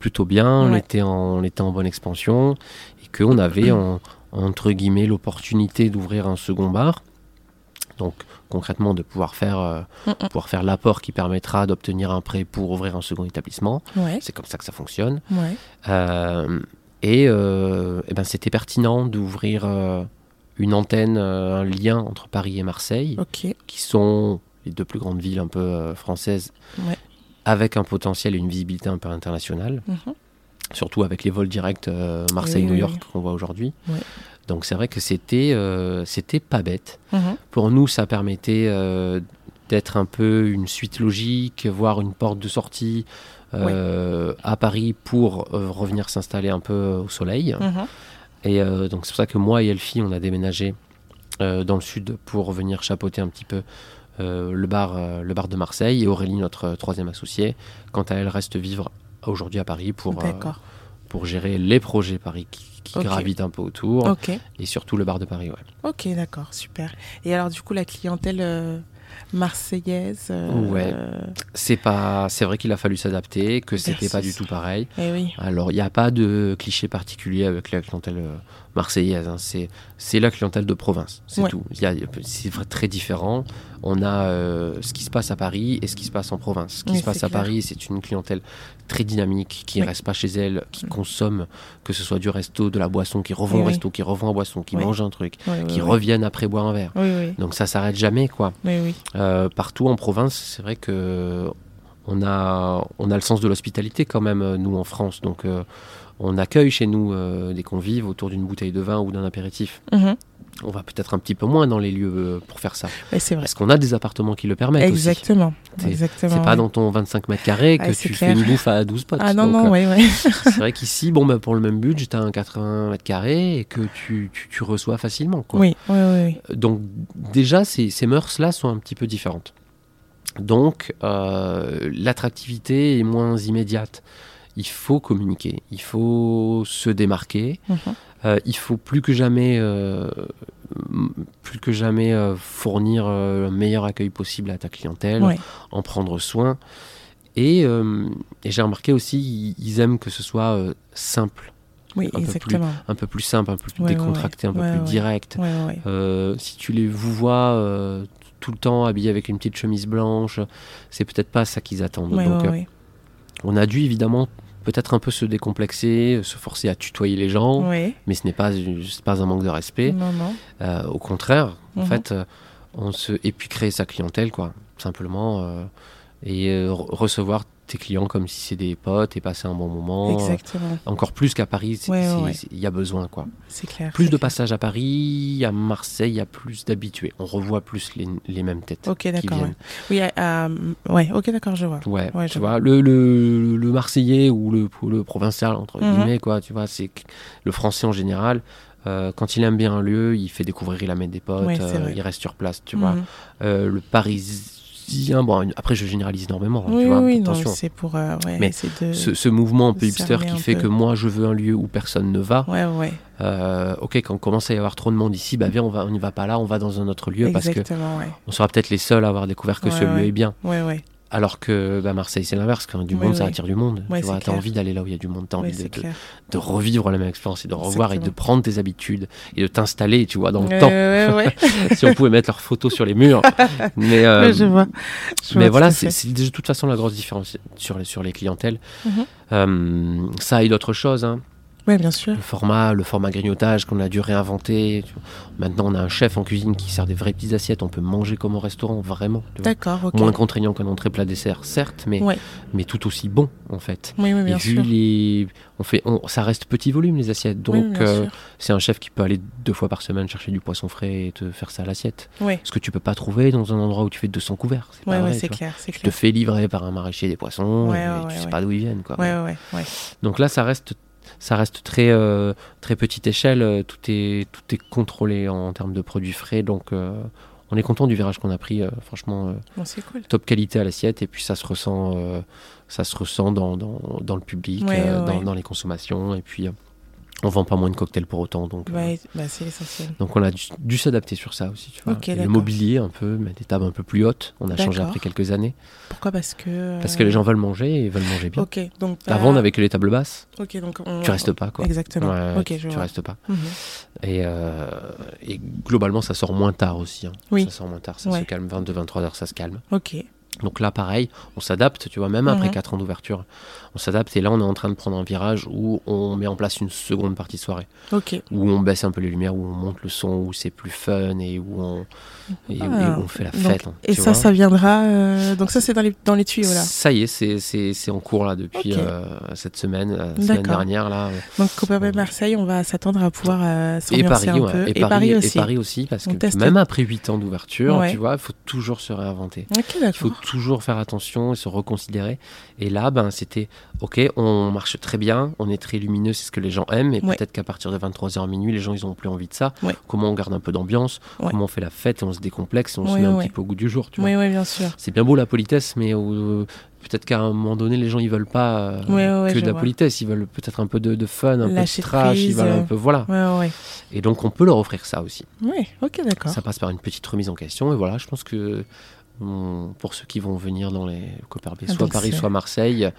plutôt bien. On, était en, on était en bonne expansion et qu'on avait, en- entre guillemets, l'opportunité d'ouvrir un second bar. Donc, concrètement, de pouvoir faire, euh, Mm, mm. pouvoir faire l'apport qui permettra d'obtenir un prêt pour ouvrir un second établissement. Ouais. C'est comme ça que ça fonctionne. Ouais. Euh, et euh, eh ben, c'était pertinent d'ouvrir une antenne, un lien entre Paris et Marseille, qui sont les deux plus grandes villes un peu françaises, Ouais. avec un potentiel et une visibilité un peu internationale, Mhm. Surtout avec les vols directs euh, Marseille-New oui, York oui. qu'on voit aujourd'hui. Donc c'est vrai que c'était euh, c'était pas bête. Mhm. Pour nous, ça permettait euh, d'être un peu une suite logique, voire une porte de sortie à Paris pour revenir s'installer un peu au soleil. Mhm. Et donc c'est pour ça que moi et Elfie, on a déménagé dans le sud pour venir chapeauter un petit peu le, bar, le bar de Marseille. Et Aurélie, notre troisième associée, quant à elle, reste vivre aujourd'hui à Paris pour, euh, pour gérer les projets Paris qui, gravitent un peu autour. Et surtout le bar de Paris, ouais. Ok, d'accord, super. Et alors, du coup, la clientèle euh, marseillaise. euh, Ouais. C'est pas, c'est vrai qu'il a fallu s'adapter, que c'était pas du tout pareil. Eh oui. Alors il n'y a pas de cliché particulier avec la clientèle marseillaise. hein. C'est c'est la clientèle de province, c'est Ouais. tout. C'est très différent. On a euh, ce qui se passe à Paris et ce qui se passe en province. Ce qui Oui, se passe à clair. Paris, c'est une clientèle très dynamique qui ne Oui. reste pas chez elle, qui Mm. consomme, que ce soit du resto, de la boisson, qui revend Oui, au resto, qui revend à boisson, qui mange un truc, qui reviennent après boire un verre. Donc ça s'arrête jamais, quoi. Euh, partout en province, c'est vrai que on a, on a le sens de l'hospitalité quand même, euh, nous en France. Donc euh, on accueille chez nous euh, des convives autour d'une bouteille de vin ou d'un apéritif. Mhm. On va peut-être un petit peu moins dans les lieux euh, pour faire ça. Ouais, vrai. Parce qu'on a des appartements qui le permettent. Exactement. C'est-. C'est pas ouais. dans ton 25 mètres carrés que Ah, tu clair. fais une bouffe à 12 potes. Ah non, Donc, non, euh, oui, oui. C'est vrai qu'ici, bon, bah, pour le même budget, tu as un 80 mètres carrés et que tu, tu, tu reçois facilement. Quoi. Oui, oui, oui. oui. Donc déjà, ces, ces mœurs-là sont un petit peu différentes. Donc euh, l'attractivité est moins immédiate. Il faut communiquer, il faut se démarquer, Mhm. Euh, il faut plus que jamais, euh, plus que jamais euh, fournir le meilleur accueil possible à ta clientèle, Ouais. en prendre soin. Et, et j'ai remarqué aussi, ils, ils aiment que ce soit simple, Oui, peu plus- exactement. un peu plus simple, un peu plus Ouais, ouais, décontracté, un peu plus direct. Si tu les vous vois tout le temps habillés avec une petite chemise blanche, c'est peut-être pas ça qu'ils attendent. Donc, on a dû évidemment peut-être un peu se décomplexer, se forcer à tutoyer les gens, mais ce n'est pas, pas un manque de respect. Non, non. Euh, au contraire, en Mhm. fait, euh, on se et puis créer sa clientèle, quoi, simplement, euh, et re- recevoir tes clients comme si c'est des potes et passer un bon moment. Exactement. Encore plus qu'à Paris, Ouais, ouais, il y a besoin, quoi. C'est clair. Plus de clair. passages à Paris, à Marseille, il y a plus d'habitués. On revoit plus les, les mêmes têtes. Ok, d'accord. Ouais. Oui, euh, euh, ouais, ok, d'accord, je vois. Ouais, tu je vois, le, le, le Marseillais ou le, le provincial, entre Mhm. guillemets, quoi, tu vois, c'est le Français en général, euh, quand il aime bien un lieu, il fait découvrir, il amène des potes, euh, il reste sur place, tu vois. Mhm. Le Parisien, bon, après je généralise énormément, hein, Oui, tu vois, oui, attention. c'est pour. euh, ouais, Mais de. ce, ce mouvement un peu hipster qui fait peu. que moi je veux un lieu où personne ne va, Ouais, ouais. euh, ok, quand on commence à y avoir trop de monde ici, bah viens, on va, on n'y va pas là, on va dans un autre lieu parce que on sera peut-être les seuls à avoir découvert que ce lieu est bien. Ouais, ouais. Alors que bah, Marseille, c'est l'inverse. Quand il y a du Oui, monde, ça attire du monde. Ouais, tu vois, clair. envie d'aller là où il y a du monde, t'as Ouais, envie de, revivre la même expérience et de revoir et de prendre tes habitudes et de t'installer, tu vois, dans le temps. ouais, si on pouvait mettre leurs photos sur les murs. Mais, euh, je vois. Je mais vois voilà, c'est de toute façon la grosse différence sur les, sur les clientèles. Mhm. Euh, ça et d'autres choses. hein. Bien sûr. Le format, le format grignotage qu'on a dû réinventer. Maintenant, on a un chef en cuisine qui sert des vraies petites assiettes. On peut manger comme au restaurant, vraiment. D'accord, ok. Moins contraignant qu'un entrée plat dessert, certes, mais, Ouais. mais tout aussi bon en fait. Oui, oui, Et bien vu sûr. les, on fait, on- ça reste petit volume les assiettes, Oui, donc euh, c'est un chef qui peut aller deux fois par semaine chercher du poisson frais et te faire ça à l'assiette. Ouais. Ce que tu peux pas trouver dans un endroit où tu fais 200 couverts. C'est Ouais, pas ouais, vrai, c'est tu clair, Tu te fais livrer par un maraîcher des poissons, et tu sais pas d'où ils viennent quoi. Donc là, ça reste, ça reste très, euh, très petite échelle. euh, Tout est, tout est contrôlé en, termes de produits frais. Donc, euh, on est content du virage qu'on a pris. euh, franchement, Bon, c'est cool. top qualité à l'assiette. Et puis, ça se ressent, ça se ressent dans, dans, dans le public, Ouais, ouais, dans, ouais. dans les consommations. Et puis, on vend pas moins de cocktails pour autant. Donc, euh, bah, c'est l'essentiel. donc on a dû, dû s'adapter sur ça aussi. Tu vois. Ok, Et le mobilier un peu, des tables un peu plus hautes. On a changé après quelques années. Pourquoi? Parce que. Parce que les gens veulent manger et veulent manger bien. Ok, donc. Avant, on pas- n'avait que les tables basses. Ok, donc. On... Tu restes pas, quoi. Exactement. Ouais, tu, je tu vois. restes pas. Mhm. Et, euh, et globalement, ça sort moins tard aussi. hein. Oui. Ça sort moins tard, ça Ouais. se calme. 22-23 heures, ça se calme. Ok. Donc là, pareil, on s'adapte, tu vois, même après Mhm. 4 ans d'ouverture, on s'adapte. Et là, on est en train de prendre un virage où on met en place une seconde partie de soirée, Ok. où on baisse un peu les lumières, où on monte le son, où c'est plus fun et où on, et, où- et Ah. où on fait la Donc, fête. hein, et ça, vois. ça viendra. euh, Donc, ça, c'est dans les, dans les tuyaux, là. Ça y est, c'est- en cours là depuis euh, cette semaine, la semaine dernière là. euh, Donc, Copenhague et Marseille, on va s'attendre à pouvoir euh, Et Paris, un ouais. peu. et, Paris, aussi. et Paris aussi, parce On que teste. même après 8 ans d'ouverture, Ouais. tu vois, il faut toujours se réinventer. Ok, d'accord. Toujours faire attention et se reconsidérer. Et là, ben, c'était ok, on marche très bien, on est très lumineux, c'est ce que les gens aiment. Et Ouais. peut-être qu'à partir de 23h minuit, les gens, ils n'ont plus envie de ça. Ouais. Comment on garde un peu d'ambiance Ouais. Comment on fait la fête et on se décomplexe et on se met un petit peu au goût du jour. Tu vois. Oui, oui, bien sûr. C'est bien beau la politesse, mais euh, peut-être qu'à un moment donné, les gens, ils veulent pas euh, Ouais, ouais, que de la vois. politesse. Ils veulent peut-être un peu de, de fun, un Lâcher peu de trash. Ils veulent un peu, voilà. Ouais. Et donc, on peut leur offrir ça aussi. Oui, ok, d'accord. Ça passe par une petite remise en question. Et voilà, je pense que pour ceux qui vont venir dans les Copper Bay, Ah, soit Paris, soit Marseille,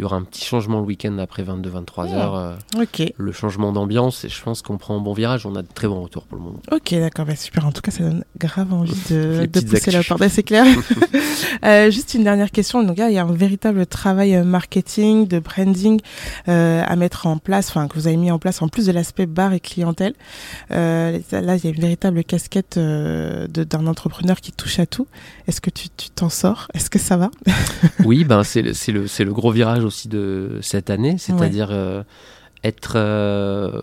il y aura un petit changement le week-end après 22-23 Oh. heures. euh, Ok, le changement d'ambiance, et je pense qu'on prend un bon virage. On a de très bons retours pour le moment. ok, d'accord, bah super. En tout cas, ça donne grave envie de, de pousser la porte. Bah, c'est clair. Euh, juste une dernière question. Donc, là, il y a un véritable travail euh, marketing, de branding euh, à mettre en place, enfin que vous avez mis en place en plus de l'aspect bar et clientèle. Là, il y a une véritable casquette d'un entrepreneur qui touche à tout. Est-ce que tu t'en sors? Est-ce que ça va? Oui, ben c'est le, le gros virage aussi de cette année, c'est-à-dire euh, être euh,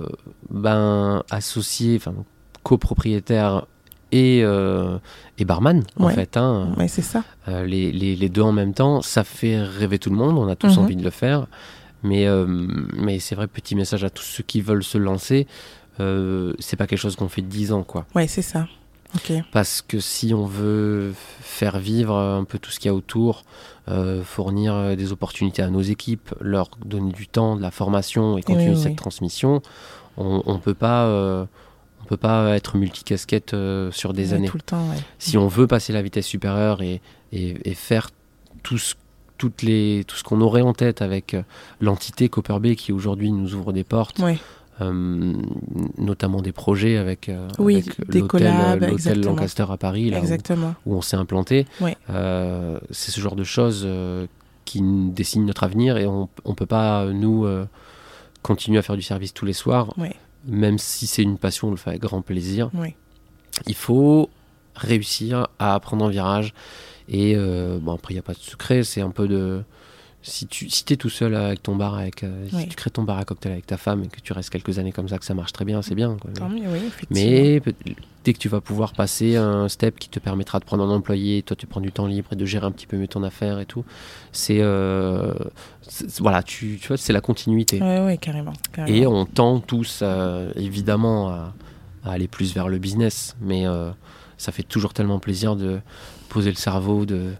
ben, associé, enfin copropriétaire et, euh, et barman en fait. Hein. Ouais, c'est ça. Les, les, les deux en même temps, ça fait rêver tout le monde, on a tous Mhm. envie de le faire. Mais, mais c'est vrai, petit message à tous ceux qui veulent se lancer, c'est pas quelque chose qu'on fait 10 ans, quoi. Ouais, c'est ça. Parce que si on veut faire vivre un peu tout ce qu'il y a autour, euh, fournir euh, des opportunités à nos équipes, leur donner du temps, de la formation et continuer oui, cette oui. transmission, on ne peut pas... euh, on peut pas être multicasquette sur des années. Tout le temps, ouais. Si on veut passer la vitesse supérieure et, et, et faire tout ce, toutes les, tout ce qu'on aurait en tête avec l'entité Copper Bay qui aujourd'hui nous ouvre des portes, Ouais. Euh, notamment des projets avec, euh, Oui, avec l'hôtel. Lancaster à Paris, là où, on s'est implanté. Euh, c'est ce genre de choses euh, qui dessinent notre avenir et on ne peut pas, nous, continuer à faire du service tous les soirs, même si c'est une passion, on le fait avec grand plaisir. Il faut réussir à prendre un virage. Et bon, après, il n'y a pas de secret, c'est un peu de. Si tu si es tout seul avec ton bar, avec, euh, Oui. si tu crées ton bar à cocktail avec ta femme et que tu restes quelques années comme ça, que ça marche très bien, c'est bien. quoi. Tant mieux, oui, effectivement. Mais dès que tu vas pouvoir passer un step qui te permettra de prendre un employé, toi tu prends du temps libre et de gérer un petit peu mieux ton affaire et tout, c'est euh, voilà, tu, tu vois, c'est la continuité. Ouais, carrément. carrément. Et on tend tous euh, évidemment à, à aller plus vers le business, mais ça fait toujours tellement plaisir de poser le cerveau, de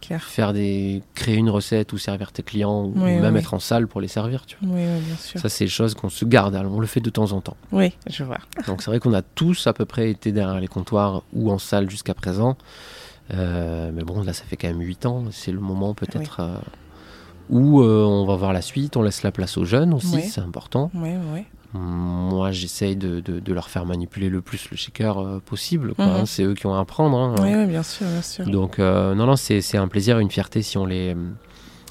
clair. faire des, créer une recette ou servir tes clients, ou Oui, même oui. être en salle pour les servir. Tu vois. Oui, oui, bien sûr. Ça, c'est des choses qu'on se garde, alors on le fait de temps en temps. Oui, je vois. Donc c'est vrai qu'on a tous à peu près été derrière les comptoirs ou en salle jusqu'à présent. Euh, mais bon, là, ça fait quand même 8 ans. C'est le moment peut-être euh, où euh, on va voir la suite. On laisse la place aux jeunes aussi, c'est important. Oui, oui. Moi, j'essaye de, de- de leur faire manipuler le plus le shaker euh, possible. quoi, Mhm. hein. C'est eux qui ont à apprendre. hein. Oui, oui, bien sûr, bien sûr. Donc, euh, non, non, c'est un plaisir une fierté si on, les,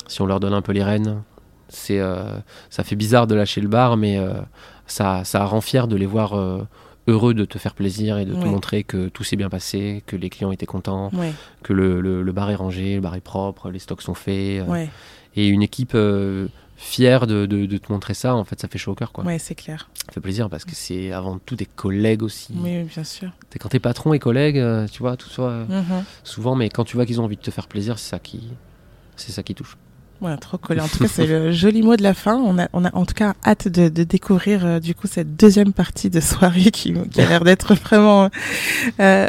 si on leur donne un peu les rênes. C'est, euh, ça fait bizarre de lâcher le bar, mais ça, ça rend fier de les voir heureux de te faire plaisir et de te montrer que tout s'est bien passé, que les clients étaient contents, que le, le- le bar est rangé, le bar est propre, les stocks sont faits. ouais, Et une équipe fière de, de- de te montrer ça, en fait, ça fait chaud au cœur. Quoi. ouais, c'est clair. Ça fait plaisir parce que c'est avant tout des collègues aussi. Oui, bien sûr. Quand t'es patron et collègues, euh, tu vois, tout ça, euh, Mhm. souvent, mais quand tu vois qu'ils ont envie de te faire plaisir, c'est ça qui, c'est ça qui touche. Ouais, trop collé. En tout cas, c'est le joli mot de la fin. On a, on a en tout cas hâte de, de découvrir euh, du coup cette deuxième partie de soirée qui, qui a l'air d'être vraiment euh,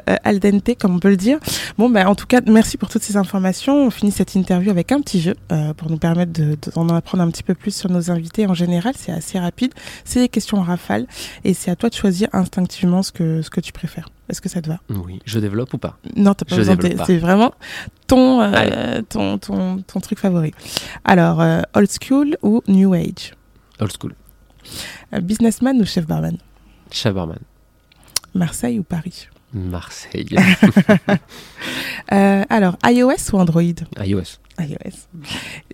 euh, al dente, comme on peut le dire. Bon, ben en tout cas, merci pour toutes ces informations. On finit cette interview avec un petit jeu euh, pour nous permettre de- de- d'en apprendre un petit peu plus sur nos invités. En général, c'est assez rapide. C'est des questions en rafale et c'est à toi de choisir instinctivement ce que ce que tu préfères. Est-ce que ça te va Oui, je développe ou pas? Non, t'as pas Je besoin. C'est vraiment ton, euh, ton, ton, ton truc favori. Alors, euh, old school ou new age? Old school. Euh, Businessman ou chef barman? Chaberman. Marseille ou Paris? Marseille. Alors, iOS ou Android? iOS. iOS.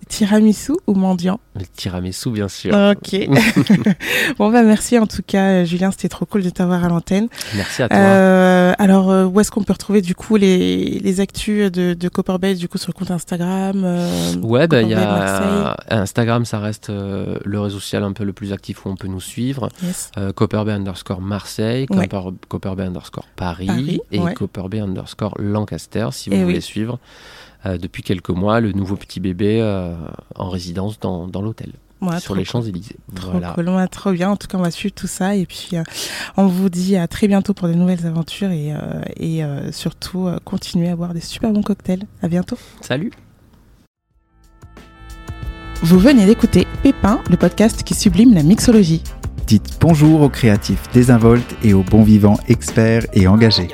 Tiramisu ou mendiant? Le tiramisu, bien sûr. Ok. bon, bah merci en tout cas, euh, Julien, c'était trop cool de t'avoir à l'antenne. Merci à toi. Euh, alors, euh, où est-ce qu'on peut retrouver du coup les, les actus de, de Copperbase du coup sur le compte Instagram euh, Ouais, bah, il y a Instagram, ça reste euh, le réseau social un peu le plus actif où on peut nous suivre. Yes. Euh, Copperbay underscore Marseille, Ouais. Copper- Copperbay underscore Paris, Paris, et ouais. Copperbay underscore Lancaster si vous Eh voulez oui. suivre. Euh, depuis quelques mois, le nouveau petit bébé euh, en résidence dans, dans l'hôtel, Ouais, sur les. Champs-Élysées. Trop Voilà. cool, ouais, trop bien. En tout cas, on va suivre tout ça et puis euh, on vous dit à très bientôt pour de nouvelles aventures et, euh, et euh, surtout continuez à boire des super bons cocktails. À bientôt. Salut Vous venez d'écouter Pépin, le podcast qui sublime la mixologie. Dites bonjour aux créatifs désinvoltes et aux bons vivants experts et engagés.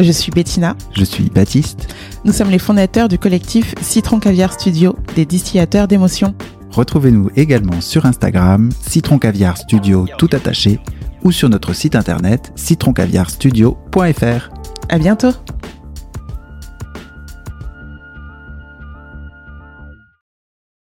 Je suis Bettina. Je suis Baptiste. Nous sommes les fondateurs du collectif Citron Caviar Studio, des distillateurs d'émotions. Retrouvez-nous également sur Instagram, Citron Caviar Studio tout attaché, ou sur notre site internet citroncaviarstudio.fr. À bientôt!